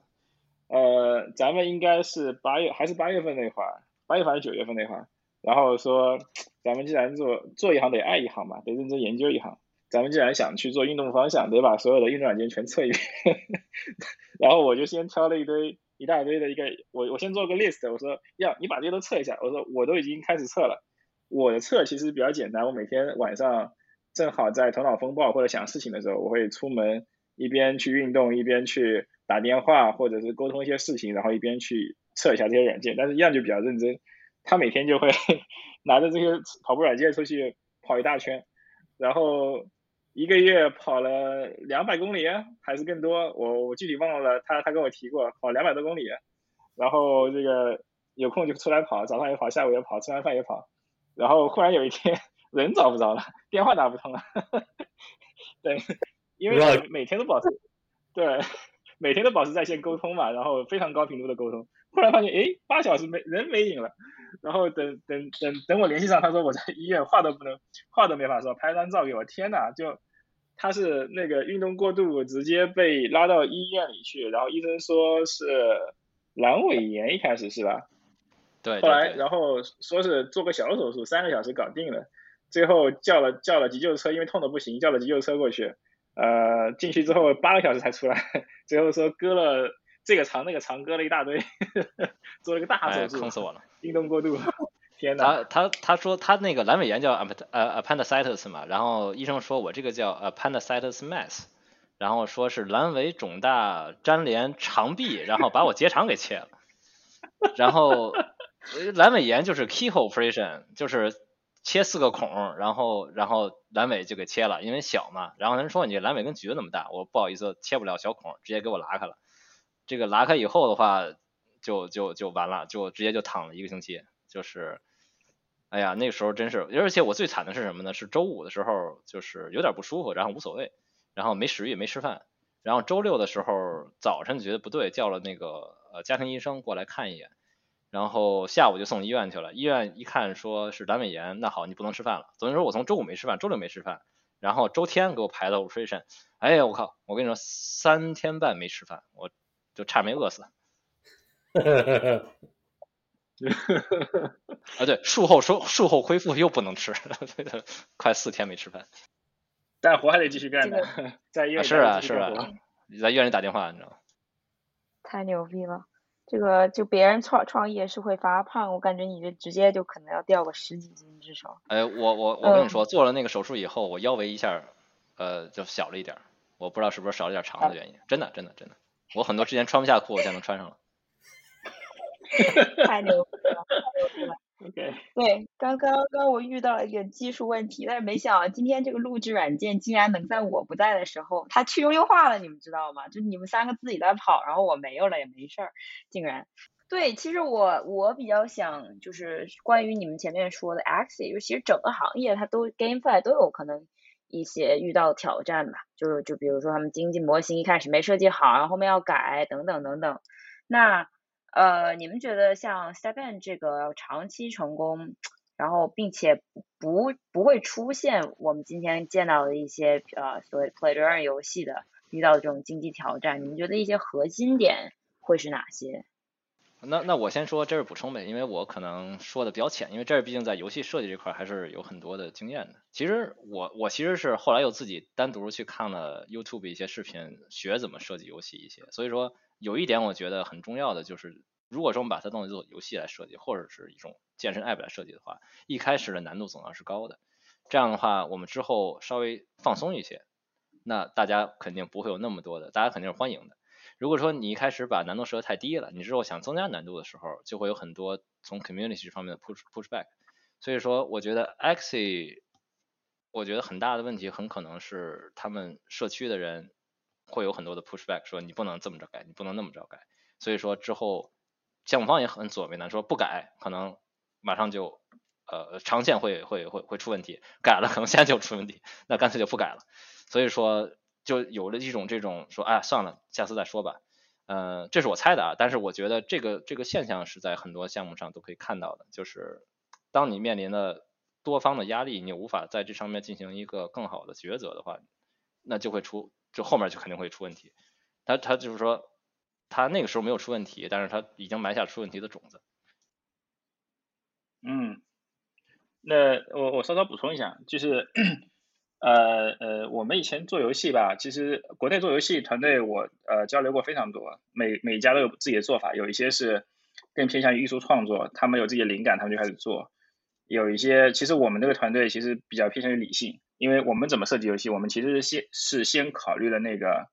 呃，咱们应该是八月还是八月份那会儿，八月份还是九月份那会儿，然后说，咱们既然做做一行得爱一行嘛，得认真研究一行。咱们既然想去做运动方向，得把所有的运动软件全测一遍。然后我就先挑了一堆一大堆的一个，我我先做个 list，我说要你把这些都测一下。我说我都已经开始测了。我的测其实比较简单，我每天晚上正好在头脑风暴或者想事情的时候，我会出门一边去运动，一边去打电话或者是沟通一些事情，然后一边去测一下这些软件。但是一样就比较认真，他每天就会 拿着这些跑步软件出去跑一大圈，然后。一个月跑了两百公里还是更多，我我具体忘了，他他跟我提过跑两百多公里，然后这个有空就出来跑，早上也跑，下午也跑，吃完饭也跑，然后忽然有一天人找不着了，电话打不通了，对，因为每天都保持对每天都保持在线沟通嘛，然后非常高频度的沟通，忽然发现哎八小时没人没影了，然后等等等等我联系上，他说我在医院话都不能话都没法说，拍张照给我，天呐，就。他是那个运动过度，直接被拉到医院里去，然后医生说是阑尾炎，一开始是吧？对。后来然后说是做个小手术，三个小时搞定了，最后叫了叫了急救车，因为痛的不行，叫了急救车过去，呃，进去之后八个小时才出来，最后说割了这个肠那个肠，割了一大堆，做了个大手术，坑死我了，运动过度。天他他他说他那个阑尾炎叫呃 appendicitis 嘛，然后医生说我这个叫 appendicitis mass，然后说是阑尾肿大粘连肠壁，然后把我结肠给切了，然后阑尾炎就是 keyhole operation，就是切四个孔，然后然后阑尾就给切了，因为小嘛，然后人说你这阑尾跟橘子那么大，我不好意思切不了小孔，直接给我拉开了，这个拉开以后的话就就就完了，就直接就躺了一个星期。就是，哎呀，那个时候真是，而且我最惨的是什么呢？是周五的时候，就是有点不舒服，然后无所谓，然后没食欲，没吃饭，然后周六的时候早晨觉得不对，叫了那个呃家庭医生过来看一眼，然后下午就送医院去了。医院一看说是阑尾炎，那好，你不能吃饭了。等于说我从周五没吃饭，周六没吃饭，然后周天给我排到 operation，哎呀，我靠，我跟你说三天半没吃饭，我就差没饿死。啊，对，术后术术后恢复又不能吃，快四天没吃饭，但活还得继续干呢，在医院是啊是啊，你在医院里打电话，你知道吗？太牛逼了，这个就别人创创业是会发胖，我感觉你这直接就可能要掉个十几斤至少。哎，我我我跟你说，做了那个手术以后，我腰围一下呃就小了一点，我不知道是不是少了点肠的原因，真的真的真的，我很多之前穿不下裤，我现在能穿上了。太牛逼了！太牛逼了。对，刚刚刚我遇到了一个技术问题，但是没想到今天这个录制软件竟然能在我不在的时候，它去中心化了，你们知道吗？就你们三个自己在跑，然后我没有了也没事儿，竟然。对，其实我我比较想就是关于你们前面说的 Axie，就其实整个行业它都 GameFi 都有可能一些遇到挑战吧，就就比如说他们经济模型一开始没设计好，然后后面要改等等等等，那。呃，你们觉得像 StepN 这个长期成功，然后并且不不会出现我们今天见到的一些呃所谓 Play to Earn 游戏的遇到这种经济挑战，你们觉得一些核心点会是哪些？那那我先说这是补充呗，因为我可能说的比较浅，因为这毕竟在游戏设计这块还是有很多的经验的。其实我我其实是后来又自己单独去看了 YouTube 一些视频，学怎么设计游戏一些，所以说。有一点我觉得很重要的就是，如果说我们把它当做游戏来设计，或者是一种健身 app 来设计的话，一开始的难度总要是高的。这样的话，我们之后稍微放松一些，那大家肯定不会有那么多的，大家肯定是欢迎的。如果说你一开始把难度设得太低了，你之后想增加难度的时候，就会有很多从 community 方面的 push push back。所以说，我觉得 Axie，我觉得很大的问题很可能是他们社区的人。会有很多的 pushback，说你不能这么着改，你不能那么着改。所以说之后项目方也很左为难，说不改可能马上就呃长线会会会会出问题，改了可能现在就出问题，那干脆就不改了。所以说就有了一种这种说哎算了，下次再说吧。呃，这是我猜的啊，但是我觉得这个这个现象是在很多项目上都可以看到的，就是当你面临的多方的压力，你无法在这上面进行一个更好的抉择的话，那就会出。就后面就肯定会出问题，他他就是说，他那个时候没有出问题，但是他已经埋下出问题的种子。嗯，那我我稍稍补充一下，就是呃呃，我们以前做游戏吧，其实国内做游戏团队我呃交流过非常多，每每家都有自己的做法，有一些是更偏向于艺术创作，他们有自己的灵感，他们就开始做；有一些其实我们这个团队其实比较偏向于理性。因为我们怎么设计游戏，我们其实是先是先考虑了那个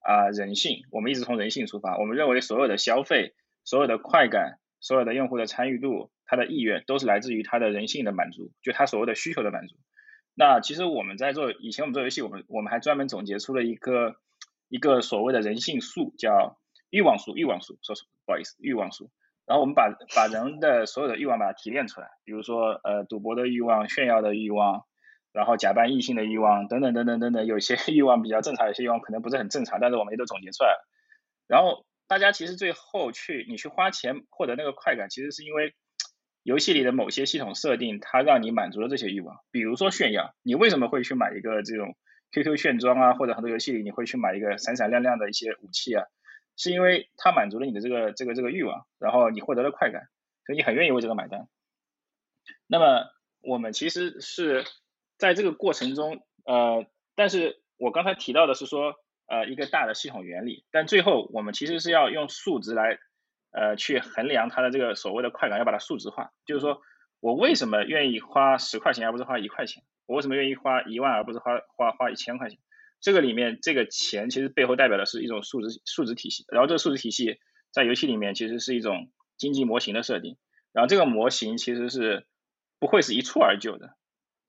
啊人性，我们一直从人性出发，我们认为所有的消费、所有的快感、所有的用户的参与度、他的意愿都是来自于他的人性的满足，就他所谓的需求的满足。那其实我们在做以前我们做游戏，我们我们还专门总结出了一个一个所谓的人性素，叫欲望素，欲望素，说不好意思，欲望素。然后我们把把人的所有的欲望把它提炼出来，比如说呃赌博的欲望、炫耀的欲望。然后假扮异性的欲望等等等等等等，有些 欲望比较正常，有些欲望可能不是很正常，但是我们也都总结出来了。然后大家其实最后去你去花钱获得那个快感，其实是因为游戏里的某些系统设定，它让你满足了这些欲望。比如说炫耀，你为什么会去买一个这种 QQ 炫装啊，或者很多游戏里你会去买一个闪闪亮亮的一些武器啊，是因为它满足了你的这个这个这个欲望，然后你获得了快感，所以你很愿意为这个买单。那么我们其实是在这个过程中，呃，但是我刚才提到的是说，呃，一个大的系统原理，但最后我们其实是要用数值来，呃，去衡量它的这个所谓的快感，要把它数值化，就是说我为什么愿意花十块钱而不是花一块钱？我为什么愿意花一万而不是花花花一千块钱？这个里面这个钱其实背后代表的是一种数值数值体系，然后这个数值体系在游戏里面其实是一种经济模型的设定，然后这个模型其实是。不会是一蹴而就的，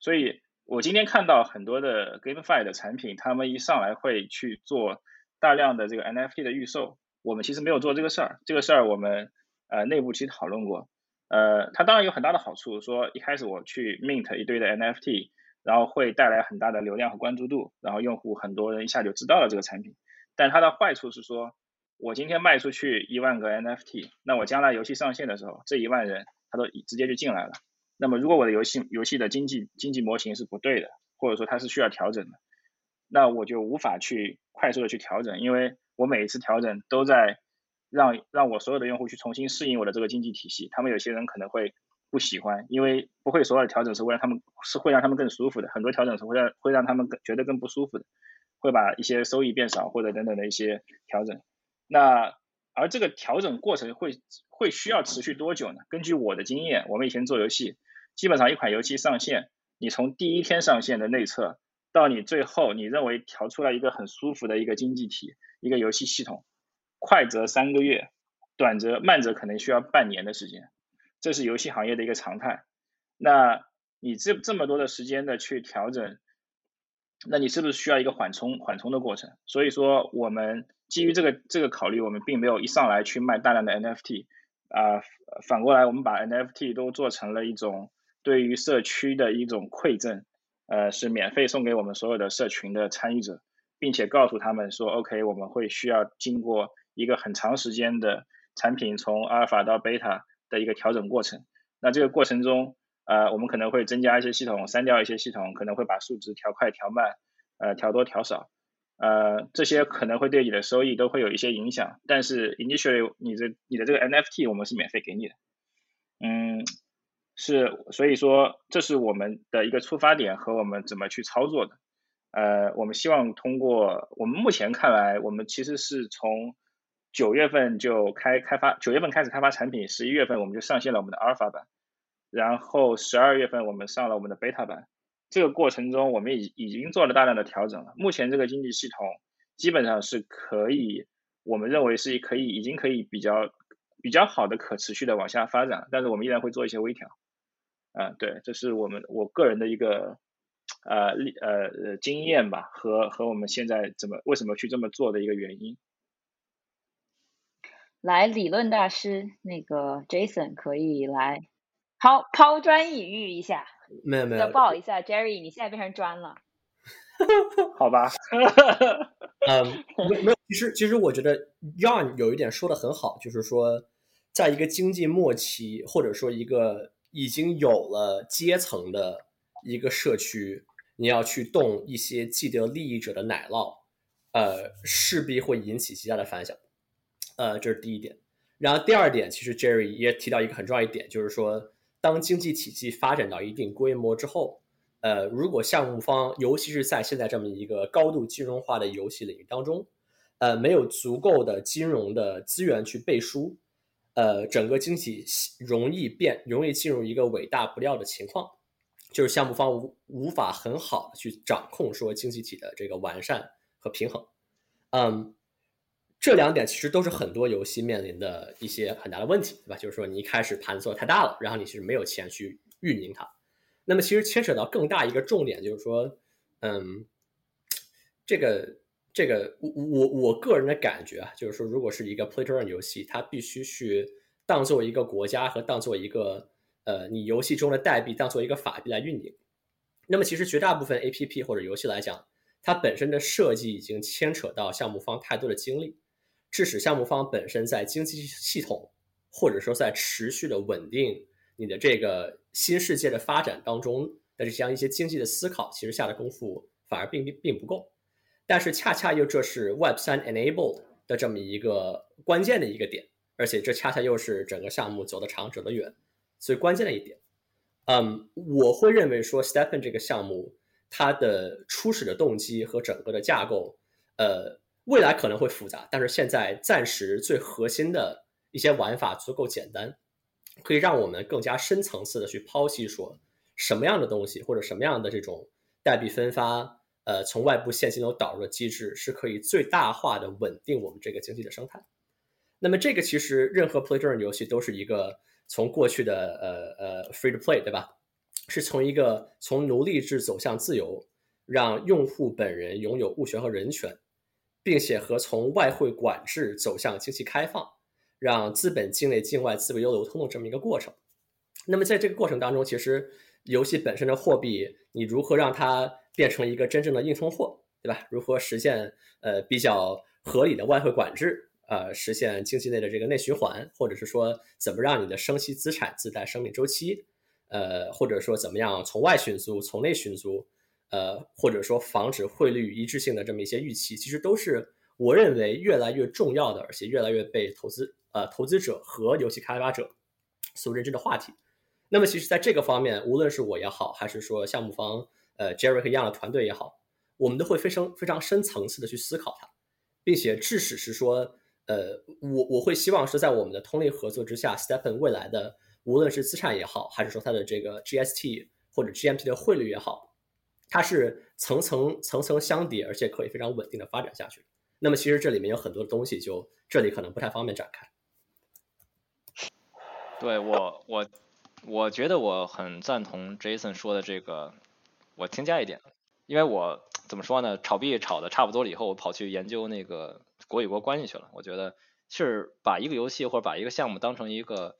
所以我今天看到很多的 GameFi 的产品，他们一上来会去做大量的这个 NFT 的预售，我们其实没有做这个事儿。这个事儿我们呃内部其实讨论过，呃，它当然有很大的好处，说一开始我去 mint 一堆的 NFT，然后会带来很大的流量和关注度，然后用户很多人一下就知道了这个产品。但它的坏处是说，我今天卖出去一万个 NFT，那我将来游戏上线的时候，这一万人他都直接就进来了。那么，如果我的游戏游戏的经济经济模型是不对的，或者说它是需要调整的，那我就无法去快速的去调整，因为我每一次调整都在让让我所有的用户去重新适应我的这个经济体系。他们有些人可能会不喜欢，因为不会所有的调整是会让他们是会让他们更舒服的，很多调整是会让会让他们更觉得更不舒服的，会把一些收益变少或者等等的一些调整。那而这个调整过程会会需要持续多久呢？根据我的经验，我们以前做游戏。基本上一款游戏上线，你从第一天上线的内测到你最后你认为调出来一个很舒服的一个经济体、一个游戏系统，快则三个月，短则慢则可能需要半年的时间，这是游戏行业的一个常态。那你这这么多的时间的去调整，那你是不是需要一个缓冲缓冲的过程？所以说，我们基于这个这个考虑，我们并没有一上来去卖大量的 NFT 啊，反过来我们把 NFT 都做成了一种。对于社区的一种馈赠，呃，是免费送给我们所有的社群的参与者，并且告诉他们说，OK，我们会需要经过一个很长时间的产品从阿尔法到贝塔的一个调整过程。那这个过程中，呃，我们可能会增加一些系统，删掉一些系统，可能会把数值调快、调慢，呃，调多调少，呃，这些可能会对你的收益都会有一些影响。但是 initially，你的你的这个 NFT 我们是免费给你的，嗯。是，所以说这是我们的一个出发点和我们怎么去操作的。呃，我们希望通过我们目前看来，我们其实是从九月份就开开发，九月份开始开发产品，十一月份我们就上线了我们的阿尔法版，然后十二月份我们上了我们的贝塔版。这个过程中，我们已已经做了大量的调整了。目前这个经济系统基本上是可以，我们认为是可以，已经可以比较比较好的可持续的往下发展，但是我们依然会做一些微调。啊，对，这是我们我个人的一个呃历呃呃经验吧，和和我们现在怎么为什么去这么做的一个原因。来，理论大师那个 Jason 可以来抛抛砖引玉一下。没有没有，不好意思啊，Jerry，你现在变成砖了。好吧。嗯，没没有，其实其实我觉得 John 有一点说的很好，就是说，在一个经济末期，或者说一个。已经有了阶层的一个社区，你要去动一些既得利益者的奶酪，呃，势必会引起极大的反响，呃，这是第一点。然后第二点，其实 Jerry 也提到一个很重要一点，就是说，当经济体系发展到一定规模之后，呃，如果项目方，尤其是在现在这么一个高度金融化的游戏领域当中，呃，没有足够的金融的资源去背书。呃，整个经济容易变，容易进入一个尾大不掉的情况，就是项目方无无法很好的去掌控说经济体的这个完善和平衡。嗯，这两点其实都是很多游戏面临的一些很大的问题，对吧？就是说你一开始盘做太大了，然后你是没有钱去运营它。那么其实牵扯到更大一个重点，就是说，嗯，这个。这个我我我个人的感觉啊，就是说，如果是一个 play to earn 游戏，它必须去当做一个国家和当做一个呃你游戏中的代币，当做一个法币来运营。那么，其实绝大部分 A P P 或者游戏来讲，它本身的设计已经牵扯到项目方太多的精力，致使项目方本身在经济系统或者说在持续的稳定你的这个新世界的发展当中的这样一些经济的思考，其实下的功夫反而并并不够。但是恰恰又这是 Web 三 enabled 的这么一个关键的一个点，而且这恰恰又是整个项目走得长、走得远最关键的一点。嗯，我会认为说 Stepen 这个项目它的初始的动机和整个的架构，呃，未来可能会复杂，但是现在暂时最核心的一些玩法足够简单，可以让我们更加深层次的去剖析说什么样的东西或者什么样的这种代币分发。呃，从外部现金流导入的机制是可以最大化的稳定我们这个经济的生态。那么，这个其实任何 play to earn 游戏都是一个从过去的呃呃 free to play，对吧？是从一个从奴隶制走向自由，让用户本人拥有物权和人权，并且和从外汇管制走向经济开放，让资本境内境外自由流通的这么一个过程。那么，在这个过程当中，其实游戏本身的货币，你如何让它变成一个真正的硬通货，对吧？如何实现呃比较合理的外汇管制，呃，实现经济内的这个内循环，或者是说怎么让你的生息资产自带生命周期，呃，或者说怎么样从外寻租，从内寻租，呃，或者说防止汇率一致性的这么一些预期，其实都是我认为越来越重要的，而且越来越被投资呃投资者和游戏开发者所认知的话题。那么，其实在这个方面，无论是我也好，还是说项目方。呃，Jerry 和一样的团队也好，我们都会非常非常深层次的去思考它，并且致使是说，呃，我我会希望是在我们的通力合作之下，Stephen 未来的无论是资产也好，还是说它的这个 GST 或者 GMT 的汇率也好，它是层层层层相叠，而且可以非常稳定的发展下去。那么其实这里面有很多的东西，就这里可能不太方便展开。对我我我觉得我很赞同 Jason 说的这个。我添加一点，因为我怎么说呢？炒币炒的差不多了以后，我跑去研究那个国与国关系去了。我觉得是把一个游戏或者把一个项目当成一个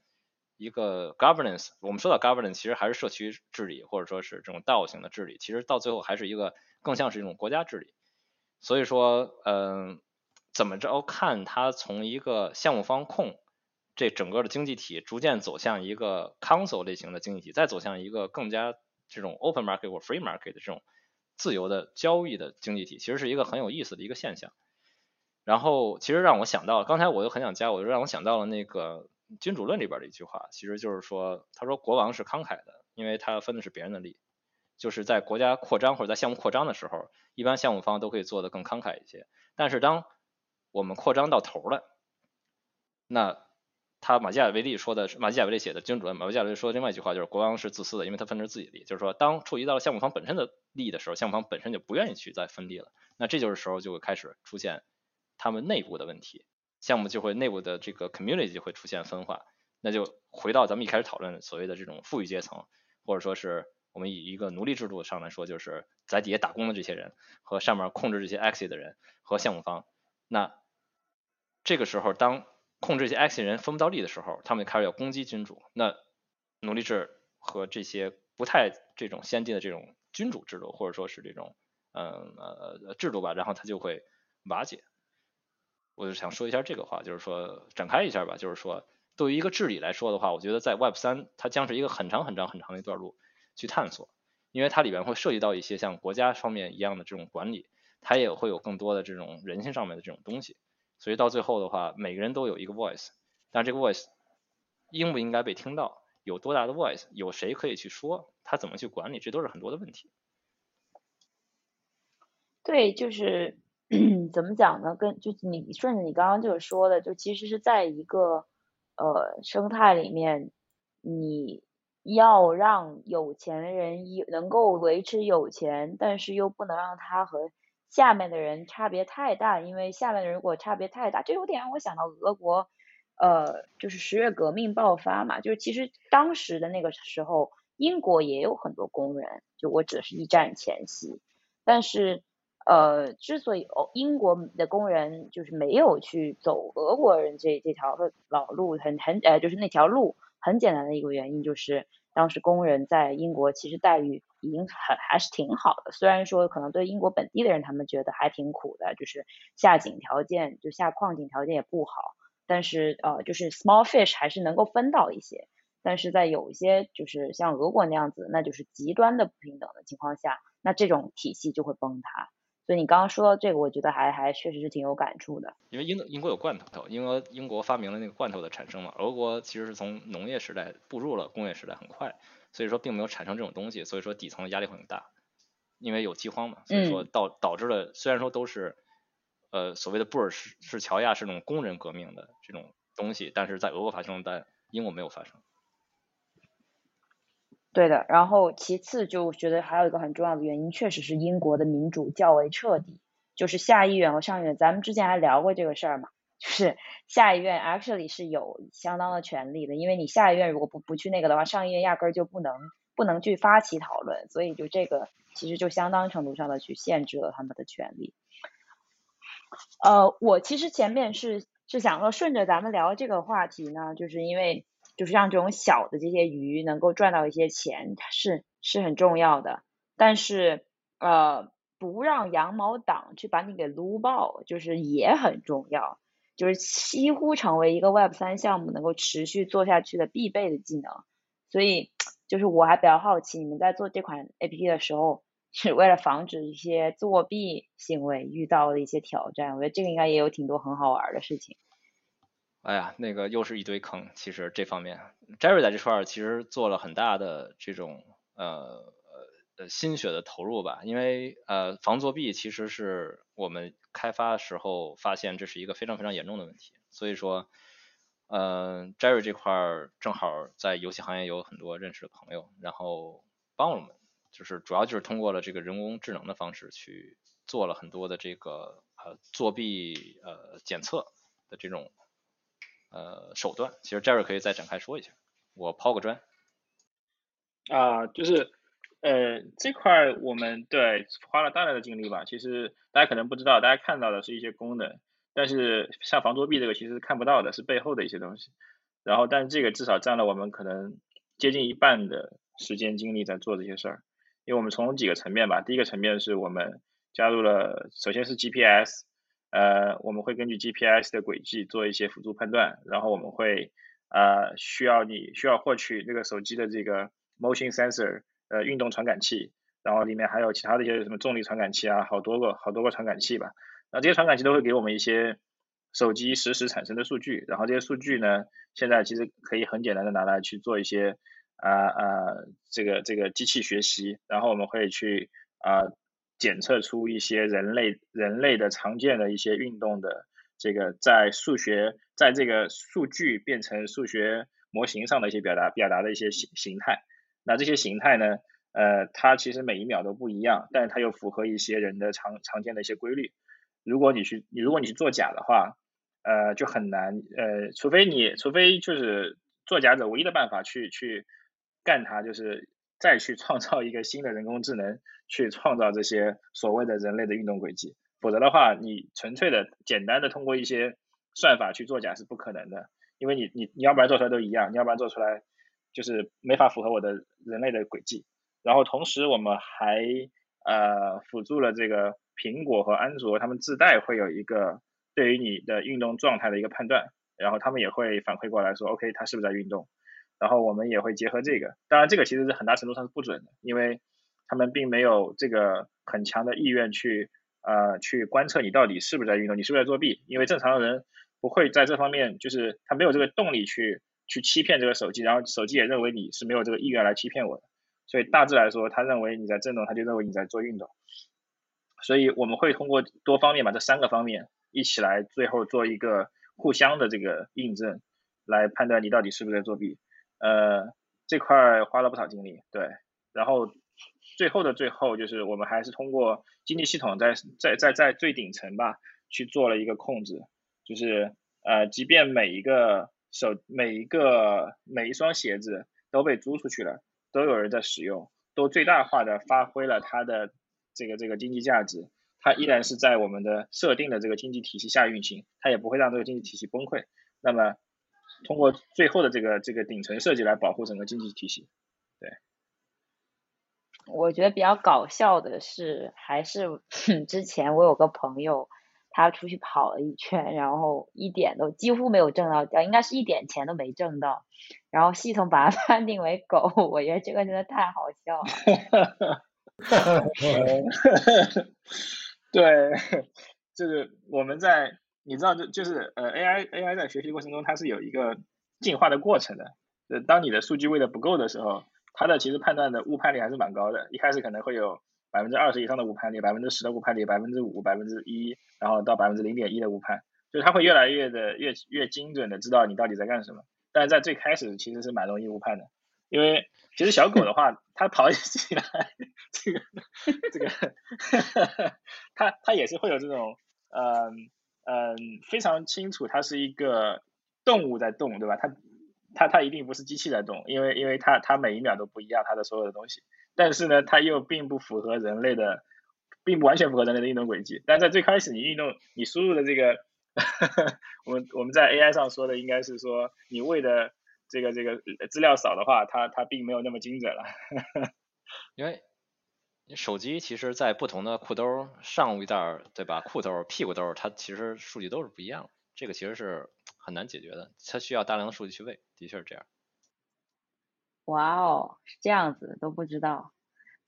一个 governance。我们说到 governance，其实还是社区治理，或者说是这种道型的治理。其实到最后还是一个更像是一种国家治理。所以说，嗯，怎么着看它从一个项目方控这整个的经济体，逐渐走向一个 council 类型的经济体，再走向一个更加。这种 open market 或 free market 的这种自由的交易的经济体，其实是一个很有意思的一个现象。然后，其实让我想到，刚才我又很想加，我就让我想到了那个《君主论》里边的一句话，其实就是说，他说国王是慷慨的，因为他分的是别人的利。就是在国家扩张或者在项目扩张的时候，一般项目方都可以做得更慷慨一些。但是当我们扩张到头了，那他马基雅维利说的是马基雅维利写的《君主论》，马基雅维利说的另外一句话就是国王是自私的，因为他分的是自己的利。就是说，当触及到了项目方本身的利益的时候，项目方本身就不愿意去再分利了。那这就是时候就会开始出现他们内部的问题，项目就会内部的这个 community 就会出现分化。那就回到咱们一开始讨论所谓的这种富裕阶层，或者说是我们以一个奴隶制度上来说，就是在底下打工的这些人和上面控制这些 exit 的人和项目方。那这个时候当控制这些 X 人分不到利的时候，他们就开始要攻击君主。那奴隶制和这些不太这种先进的这种君主制度，或者说是这种嗯呃制度吧，然后它就会瓦解。我就想说一下这个话，就是说展开一下吧，就是说对于一个治理来说的话，我觉得在 Web 三它将是一个很长很长很长的一段路去探索，因为它里边会涉及到一些像国家方面一样的这种管理，它也会有更多的这种人性上面的这种东西。所以到最后的话，每个人都有一个 voice，但这个 voice 应不应该被听到，有多大的 voice，有谁可以去说，他怎么去管理，这都是很多的问题。对，就是 怎么讲呢？跟就你顺着你刚刚就是说的，就其实是在一个呃生态里面，你要让有钱人有能够维持有钱，但是又不能让他和下面的人差别太大，因为下面的人如果差别太大，这有点让我想到俄国，呃，就是十月革命爆发嘛，就是其实当时的那个时候，英国也有很多工人，就我指的是一战前夕，但是呃，之所以哦英国的工人就是没有去走俄国人这这条老路，很很呃就是那条路，很简单的一个原因就是当时工人在英国其实待遇。已经很还是挺好的，虽然说可能对英国本地的人他们觉得还挺苦的，就是下井条件就下矿井条件也不好，但是呃就是 small fish 还是能够分到一些，但是在有一些就是像俄国那样子，那就是极端的不平等的情况下，那这种体系就会崩塌。所以你刚刚说到这个，我觉得还还确实是挺有感触的。因为英英国有罐头，英国英国发明了那个罐头的产生嘛，俄国其实是从农业时代步入了工业时代很快，所以说并没有产生这种东西，所以说底层的压力会很大，因为有饥荒嘛，所以说导导致了虽然说都是呃所谓的布尔什是乔亚是那种工人革命的这种东西，但是在俄国发生，但英国没有发生。对的，然后其次就觉得还有一个很重要的原因，确实是英国的民主较为彻底，就是下议院和上议院，咱们之前还聊过这个事儿嘛，就是下议院 actually 是有相当的权利的，因为你下议院如果不不去那个的话，上议院压根儿就不能不能去发起讨论，所以就这个其实就相当程度上的去限制了他们的权利。呃，我其实前面是是想说顺着咱们聊这个话题呢，就是因为。就是让这种小的这些鱼能够赚到一些钱，是是很重要的。但是呃，不让羊毛党去把你给撸爆，就是也很重要。就是几乎成为一个 Web 三项目能够持续做下去的必备的技能。所以就是我还比较好奇，你们在做这款 APP 的时候，是为了防止一些作弊行为遇到的一些挑战。我觉得这个应该也有挺多很好玩的事情。哎呀，那个又是一堆坑。其实这方面，Jerry 在这块儿其实做了很大的这种呃呃呃心血的投入吧。因为呃防作弊其实是我们开发的时候发现这是一个非常非常严重的问题。所以说，呃 Jerry 这块儿正好在游戏行业有很多认识的朋友，然后帮我们，就是主要就是通过了这个人工智能的方式去做了很多的这个呃作弊呃检测的这种。呃，手段其实 Jerry 可以再展开说一下，我抛个砖。啊，就是呃这块我们对花了大量的精力吧。其实大家可能不知道，大家看到的是一些功能，但是像防作弊这个其实是看不到的，是背后的一些东西。然后，但是这个至少占了我们可能接近一半的时间精力在做这些事儿。因为我们从几个层面吧，第一个层面是我们加入了，首先是 GPS。呃，我们会根据 GPS 的轨迹做一些辅助判断，然后我们会呃需要你需要获取那个手机的这个 motion sensor 呃运动传感器，然后里面还有其他的一些什么重力传感器啊，好多个好多个传感器吧。那这些传感器都会给我们一些手机实时产生的数据，然后这些数据呢，现在其实可以很简单的拿来去做一些啊啊这个这个机器学习，然后我们会去啊。检测出一些人类人类的常见的一些运动的这个在数学在这个数据变成数学模型上的一些表达表达的一些形形态，那这些形态呢，呃，它其实每一秒都不一样，但是它又符合一些人的常常见的一些规律。如果你去你如果你去作假的话，呃，就很难，呃，除非你除非就是作假者唯一的办法去去干它就是。再去创造一个新的人工智能，去创造这些所谓的人类的运动轨迹，否则的话，你纯粹的简单的通过一些算法去作假是不可能的，因为你你你要不然做出来都一样，你要不然做出来就是没法符合我的人类的轨迹。然后同时我们还呃辅助了这个苹果和安卓，他们自带会有一个对于你的运动状态的一个判断，然后他们也会反馈过来说，OK，他是不是在运动？然后我们也会结合这个，当然这个其实是很大程度上是不准的，因为他们并没有这个很强的意愿去呃去观测你到底是不是在运动，你是不是在作弊，因为正常的人不会在这方面就是他没有这个动力去去欺骗这个手机，然后手机也认为你是没有这个意愿来欺骗我的，所以大致来说，他认为你在震动，他就认为你在做运动，所以我们会通过多方面把这三个方面一起来最后做一个互相的这个印证，来判断你到底是不是在作弊。呃，这块花了不少精力，对，然后最后的最后，就是我们还是通过经济系统在在在在最顶层吧，去做了一个控制，就是呃，即便每一个手每一个每一双鞋子都被租出去了，都有人在使用，都最大化的发挥了它的这个这个经济价值，它依然是在我们的设定的这个经济体系下运行，它也不会让这个经济体系崩溃，那么。通过最后的这个这个顶层设计来保护整个经济体系，对。我觉得比较搞笑的是，还是 之前我有个朋友，他出去跑了一圈，然后一点都几乎没有挣到，应该是一点钱都没挣到，然后系统把它 判定为狗，我觉得这个真的太好笑了。对，就是我们在你知道，就就是呃，AI AI 在学习过程中，它是有一个进化的过程的。呃，当你的数据喂的不够的时候，它的其实判断的误判率还是蛮高的。一开始可能会有百分之二十以上的误判率，百分之十的误判率，百分之五、百分之一，然后到百分之零点一的误判，就是它会越来越的越越精准的知道你到底在干什么。但是在最开始其实是蛮容易误判的，因为其实小狗的话，它跑起来，这个这个，它它也是会有这种，嗯嗯，非常清楚它是一个动物在动，对吧？它它它一定不是机器在动，因为因为它它每一秒都不一样，它的所有的东西，但是呢，它又并不符合人类的，并不完全符合人类的运动轨迹。但在最开始你运动，你输入的这个。我们我们在 AI 上说的应该是说，你喂的这个这个资料少的话，它它并没有那么精准了。因为你手机其实，在不同的裤兜上一袋对吧？裤兜、屁股兜，它其实数据都是不一样的。这个其实是很难解决的，它需要大量的数据去喂，的确是这样。哇哦，是这样子，都不知道。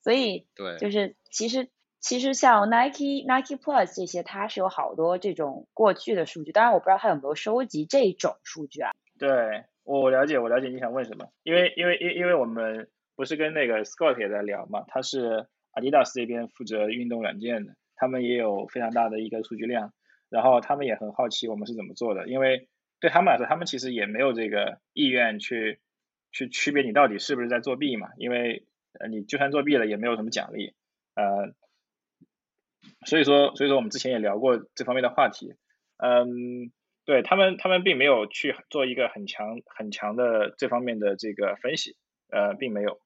所以对，就是其实。其实像 Nike Nike Plus 这些，它是有好多这种过去的数据，当然我不知道它有没有收集这种数据啊。对，我了解，我了解你想问什么，因为因为因因为我们不是跟那个 Scott 也在聊嘛，他是 Adidas 这边负责运动软件的，他们也有非常大的一个数据量，然后他们也很好奇我们是怎么做的，因为对他们来说，他们其实也没有这个意愿去去区别你到底是不是在作弊嘛，因为呃你就算作弊了也没有什么奖励，呃。所以说，所以说我们之前也聊过这方面的话题，嗯，对他们，他们并没有去做一个很强很强的这方面的这个分析，呃，并没有。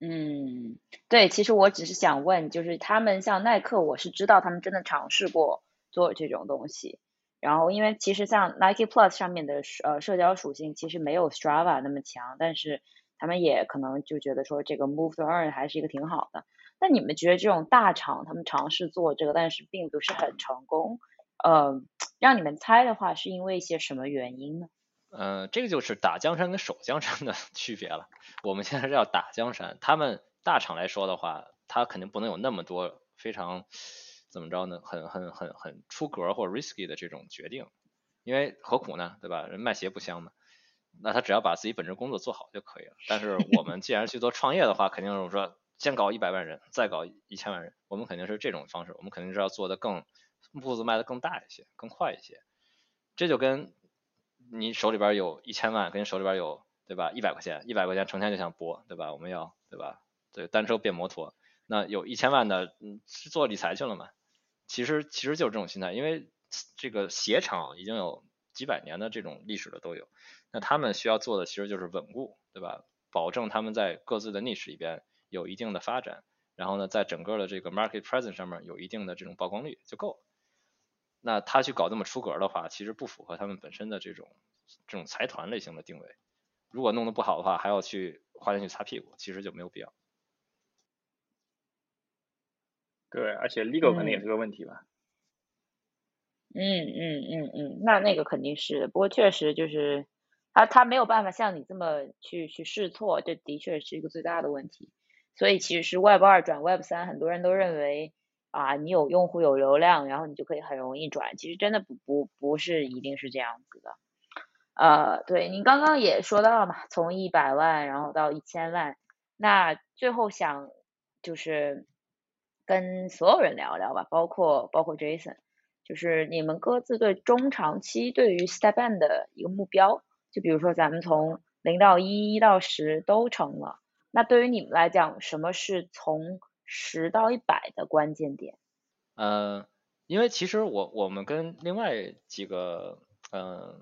嗯，对，其实我只是想问，就是他们像耐克，我是知道他们真的尝试过做这种东西，然后因为其实像 Nike Plus 上面的呃社交属性其实没有 Strava 那么强，但是他们也可能就觉得说这个 Move to Earn 还是一个挺好的。那你们觉得这种大厂他们尝试做这个，但是并不是很成功，呃，让你们猜的话，是因为一些什么原因呢？呃，这个就是打江山跟守江山的 区别了。我们现在是要打江山，他们大厂来说的话，他肯定不能有那么多非常怎么着呢？很很很很出格或者 risky 的这种决定，因为何苦呢？对吧？人卖鞋不香吗？那他只要把自己本职工作做好就可以了。但是我们既然去做创业的话，肯定是说。先搞一百万人，再搞一千万人，我们肯定是这种方式，我们肯定是要做的更步子迈的更大一些，更快一些。这就跟你手里边有一千万，跟你手里边有对吧一百块钱，一百块钱成天就想播对吧？我们要对吧？对单车变摩托，那有一千万的嗯是做理财去了嘛？其实其实就是这种心态，因为这个鞋厂已经有几百年的这种历史了都有，那他们需要做的其实就是稳固对吧？保证他们在各自的历史里边。有一定的发展，然后呢，在整个的这个 market presence 上面有一定的这种曝光率就够了。那他去搞这么出格的话，其实不符合他们本身的这种这种财团类型的定位。如果弄得不好的话，还要去花钱去擦屁股，其实就没有必要。对，而且 legal 肯定也是个问题吧。嗯嗯嗯嗯，那那个肯定是，不过确实就是他他没有办法像你这么去去试错，这的确是一个最大的问题。所以其实是 Web 二转 Web 三，很多人都认为啊，你有用户有流量，然后你就可以很容易转。其实真的不不不是一定是这样子的。呃，对你刚刚也说到了嘛，从一百万然后到一千万，那最后想就是跟所有人聊聊吧，包括包括 Jason，就是你们各自对中长期对于 Step N 的一个目标，就比如说咱们从零到一，一到十都成了。那对于你们来讲，什么是从十到一百的关键点？呃，因为其实我我们跟另外几个嗯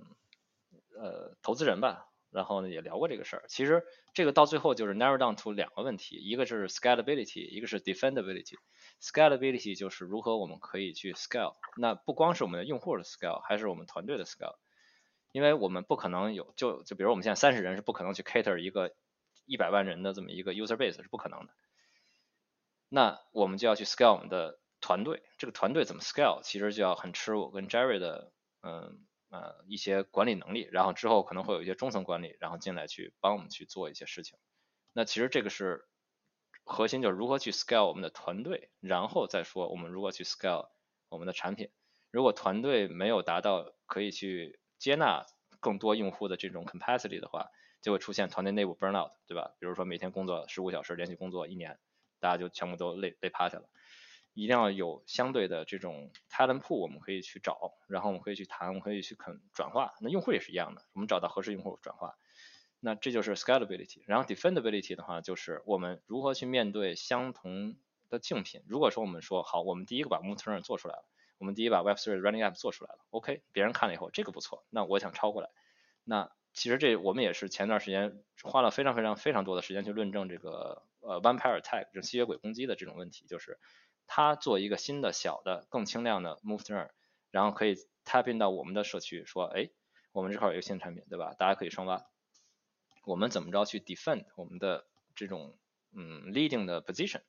呃投资人吧，然后呢也聊过这个事儿。其实这个到最后就是 narrow down to 两个问题，一个是 scalability，一个是 defendability。Scalability 就是如何我们可以去 scale。那不光是我们的用户的 scale，还是我们团队的 scale。因为我们不可能有就就比如我们现在三十人是不可能去 cater 一个。一百万人的这么一个 user base 是不可能的，那我们就要去 scale 我们的团队。这个团队怎么 scale，其实就要很吃我跟 Jerry 的嗯呃一些管理能力，然后之后可能会有一些中层管理，然后进来去帮我们去做一些事情。那其实这个是核心就是如何去 scale 我们的团队，然后再说我们如何去 scale 我们的产品。如果团队没有达到可以去接纳更多用户的这种 capacity 的话，就会出现团队内部 burnout，对吧？比如说每天工作十五小时，连续工作一年，大家就全部都累累趴下了。一定要有相对的这种 talent pool，我们可以去找，然后我们可以去谈，我们可以去肯转化。那用户也是一样的，我们找到合适用户转化。那这就是 scalability。然后 defendability 的话，就是我们如何去面对相同的竞品。如果说我们说好，我们第一个把 m o t e r n 做出来了，我们第一把 Web3 running app 做出来了，OK，别人看了以后这个不错，那我想超过来。那其实这我们也是前段时间花了非常非常非常多的时间去论证这个呃 vampire attack 这吸血鬼攻击的这种问题，就是它做一个新的小的更轻量的 m o v e r n 然后可以 tap in 到我们的社区，说哎，我们这块有一个新产品，对吧？大家可以双挖。我们怎么着去 defend 我们的这种嗯 leading 的 position？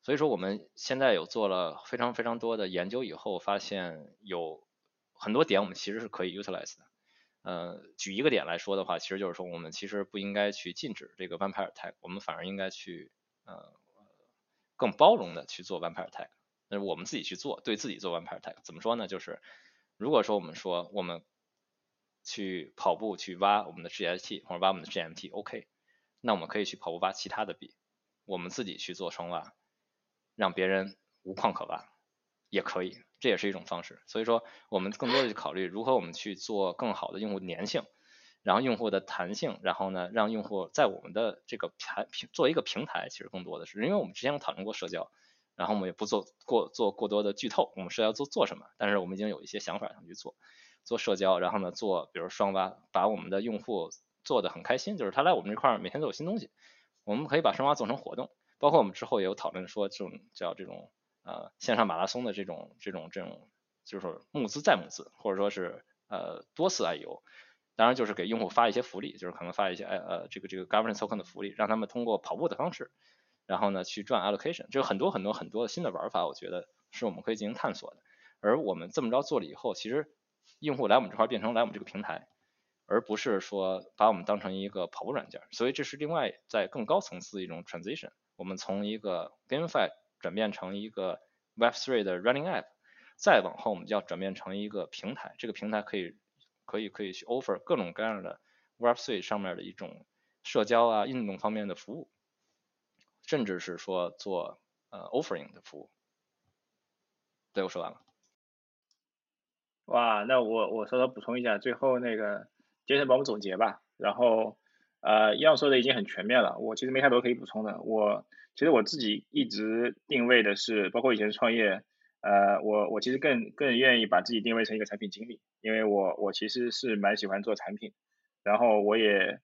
所以说我们现在有做了非常非常多的研究以后，发现有很多点我们其实是可以 utilize 的。呃，举一个点来说的话，其实就是说我们其实不应该去禁止这个 vampire tag，我们反而应该去呃更包容的去做 vampire tag。那我们自己去做，对自己做 vampire tag，怎么说呢？就是如果说我们说我们去跑步去挖我们的 GST 或者挖我们的 GMT，OK，那我们可以去跑步挖其他的币，我们自己去做双挖，让别人无矿可挖，也可以，这也是一种方式。所以说，我们更多的去考虑如何我们去做更好的用户粘性，然后用户的弹性，然后呢，让用户在我们的这个平平做一个平台，其实更多的是，因为我们之前有讨论过社交，然后我们也不做过做过多的剧透，我们社交做做什么，但是我们已经有一些想法想去做。做社交，然后呢，做比如双挖，把我们的用户做的很开心，就是他来我们这块儿每天都有新东西。我们可以把双挖做成活动，包括我们之后也有讨论说这种叫这种呃线上马拉松的这种这种这种，就是募资再募资，或者说是呃多次 IEO，当然就是给用户发一些福利，就是可能发一些呃呃这个这个 governance token 的福利，让他们通过跑步的方式，然后呢去赚 allocation，就很多很多很多新的玩法，我觉得是我们可以进行探索的。而我们这么着做了以后，其实。用户来我们这块变成来我们这个平台，而不是说把我们当成一个跑步软件，所以这是另外在更高层次的一种 transition。我们从一个 GameFi 转变成一个 Web3 的 Running App，再往后我们就要转变成一个平台，这个平台可以可以可以去 offer 各种各样的 Web3 上面的一种社交啊、运动方面的服务，甚至是说做呃 offering 的服务。对，我说完了。哇，那我我稍稍补充一下，最后那个杰森帮我们总结吧。然后呃，样说的已经很全面了，我其实没太多可以补充的。我其实我自己一直定位的是，包括以前创业，呃，我我其实更更愿意把自己定位成一个产品经理，因为我我其实是蛮喜欢做产品，然后我也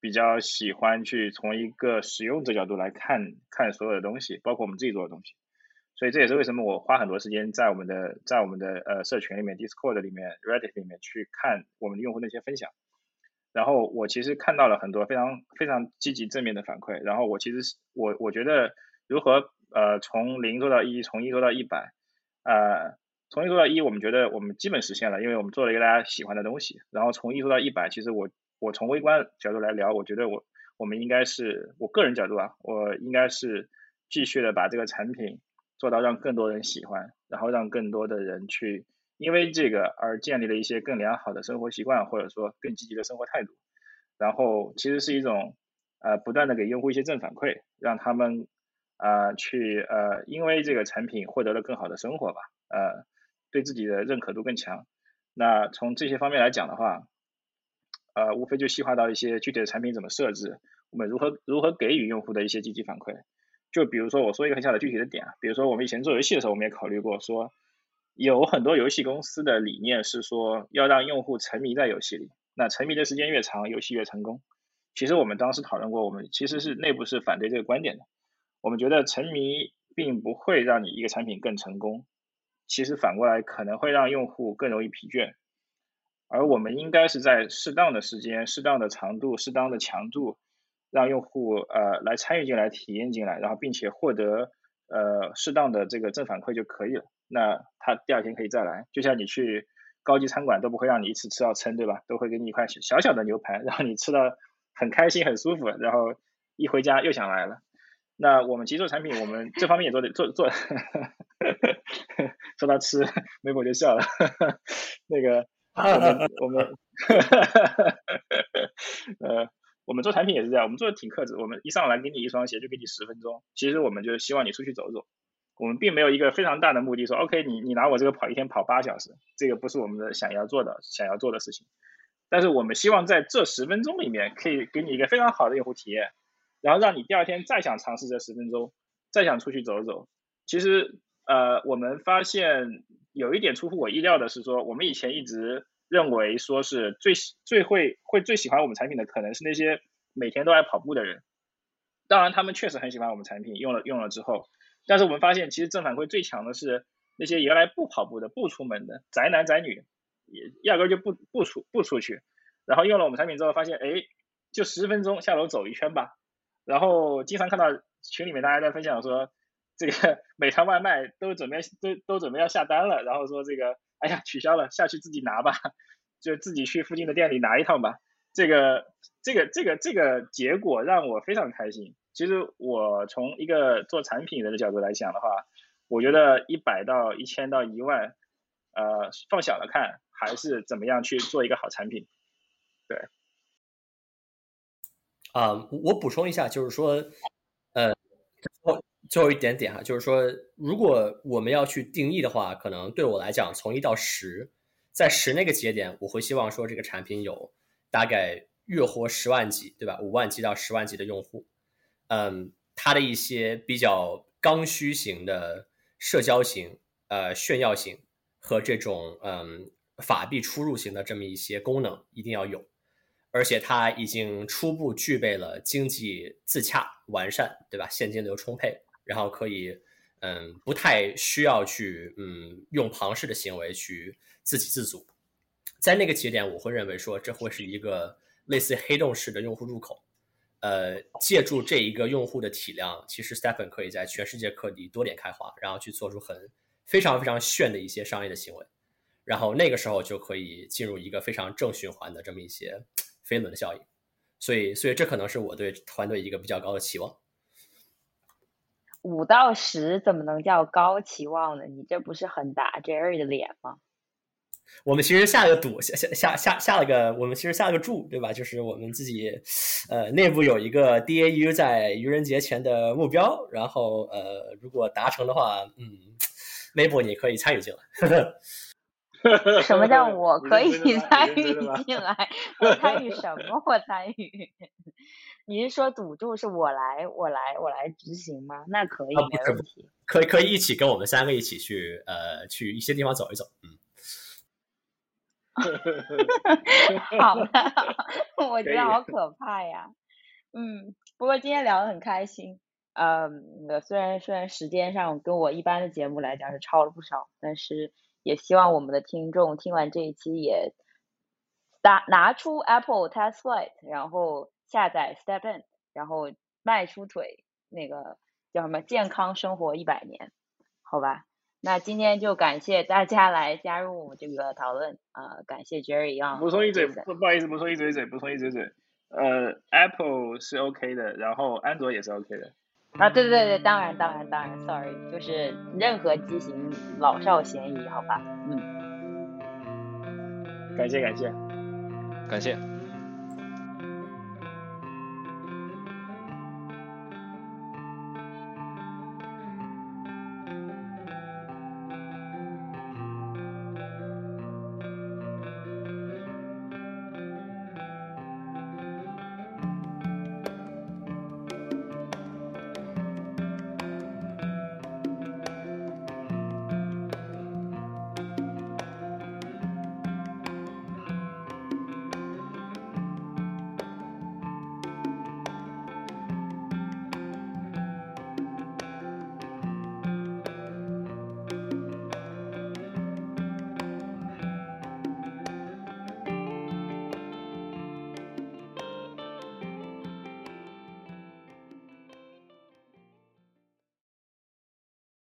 比较喜欢去从一个使用者角度来看看所有的东西，包括我们自己做的东西。所以这也是为什么我花很多时间在我们的在我们的呃社群里面，Discord 里面，Reddit 里面去看我们的用户那些分享，然后我其实看到了很多非常非常积极正面的反馈，然后我其实我我觉得如何呃从零做到一，从一做到一百，呃从一做到一，我们觉得我们基本实现了，因为我们做了一个大家喜欢的东西，然后从一做到一百，其实我我从微观角度来聊，我觉得我我们应该是我个人角度啊，我应该是继续的把这个产品。做到让更多人喜欢，然后让更多的人去因为这个而建立了一些更良好的生活习惯，或者说更积极的生活态度。然后其实是一种呃不断的给用户一些正反馈，让他们啊去呃因为这个产品获得了更好的生活吧，呃对自己的认可度更强。那从这些方面来讲的话，呃无非就细化到一些具体的产品怎么设置，我们如何如何给予用户的一些积极反馈。就比如说，我说一个很小的具体的点啊，比如说我们以前做游戏的时候，我们也考虑过说，有很多游戏公司的理念是说要让用户沉迷在游戏里，那沉迷的时间越长，游戏越成功。其实我们当时讨论过，我们其实是内部是反对这个观点的。我们觉得沉迷并不会让你一个产品更成功，其实反过来可能会让用户更容易疲倦。而我们应该是在适当的时间、适当的长度、适当的强度。让用户呃来参与进来、体验进来，然后并且获得呃适当的这个正反馈就可以了。那他第二天可以再来，就像你去高级餐馆都不会让你一次吃到撑，对吧？都会给你一块小小的牛排，然后你吃的很开心、很舒服，然后一回家又想来了。那我们其实做产品，我们这方面也做的做做，说到吃，梅博就笑了。那个我们我们，呃，我们做产品也是这样，我们做的挺克制。我们一上来给你一双鞋，就给你十分钟。其实我们就是希望你出去走走。我们并没有一个非常大的目的，说 OK，你你拿我这个跑一天跑八小时，这个不是我们的想要做的想要做的事情。但是我们希望在这十分钟里面，可以给你一个非常好的用户体验，然后让你第二天再想尝试这十分钟，再想出去走走。其实，呃，我们发现有一点出乎我意料的是，说我们以前一直认为说是最最会会最喜欢我们产品的，可能是那些每天都爱跑步的人。当然，他们确实很喜欢我们产品，用了用了之后，但是我们发现，其实正反馈最强的是那些原来不跑步的、不出门的宅男宅女。也压根就不不出不出去，然后用了我们产品之后，发现哎，就十分钟下楼走一圈吧。然后经常看到群里面大家在分享说，这个 美团外卖都准备都都准备要下单了，然后说这个哎呀取消了，下去自己拿吧，就自己去附近的店里拿一趟吧。这个这个这个这个结果让我非常开心。其实我从一个做产品人的角度来讲的话，我觉得一百到一千到一万，呃，放小了看。还是怎么样去做一个好产品？对，啊，我补充一下，就是说，最后一点点哈，就是说，如果我们要去定义的话，可能对我来讲，从一到十，在十那个节点，我会希望说这个产品有大概月活十万级，对吧？五万级到十万级的用户，嗯，它的一些比较刚需型的社交型、呃炫耀型和这种嗯。法币出入型的这么一些功能一定要有，而且它已经初步具备了经济自洽完善，对吧？现金流充沛，然后可以，嗯，不太需要去，嗯，用庞氏的行为去自给自足。在那个节点，我会认为说这会是一个类似黑洞式的用户入口。呃，借助这一个用户的体量，其实 Stephen 可以在全世界各地多点开花，然后去做出很非常非常炫的一些商业的行为。然后那个时候就可以进入一个非常正循环的这么一些 飞轮的效应，所以，所以这可能是我对团队一个比较高的期望。五到十怎么能叫高期望呢？你这不是很打 Jerry 的脸吗？我们其实下了个赌，下下下下下了个，我们其实下了个注，对吧？就是我们自己呃内部有一个 DAU 在愚人节前的目标，然后呃如果达成的话，嗯，Mabel 你可以参与进来。什么叫我可以 参与进来？我参与什么？我参与？你是说赌注是我来，我来，我来执行吗？那可以，没问题。可以，可以一起跟我们三个一起去，呃，去一些地方走一走。嗯。好的，我觉得好可怕呀。嗯，不过今天聊得很开心。嗯，虽然虽然时间上跟我一般的节目来讲是超了不少，但是。也希望我们的听众听完这一期也拿拿出 Apple Test Flight，然后下载 Step In，然后迈出腿，那个叫什么健康生活一百年，好吧？那今天就感谢大家来加入我们这个讨论啊，感谢 Jerry 啊。补充一嘴，不不好意思，补充一嘴嘴，补充一嘴嘴。呃，Apple 是 OK 的，然后安卓也是 OK 的。啊，对对对对，当然当然当然，sorry，就是任何机型老少咸宜，好吧，嗯，感谢感谢感谢。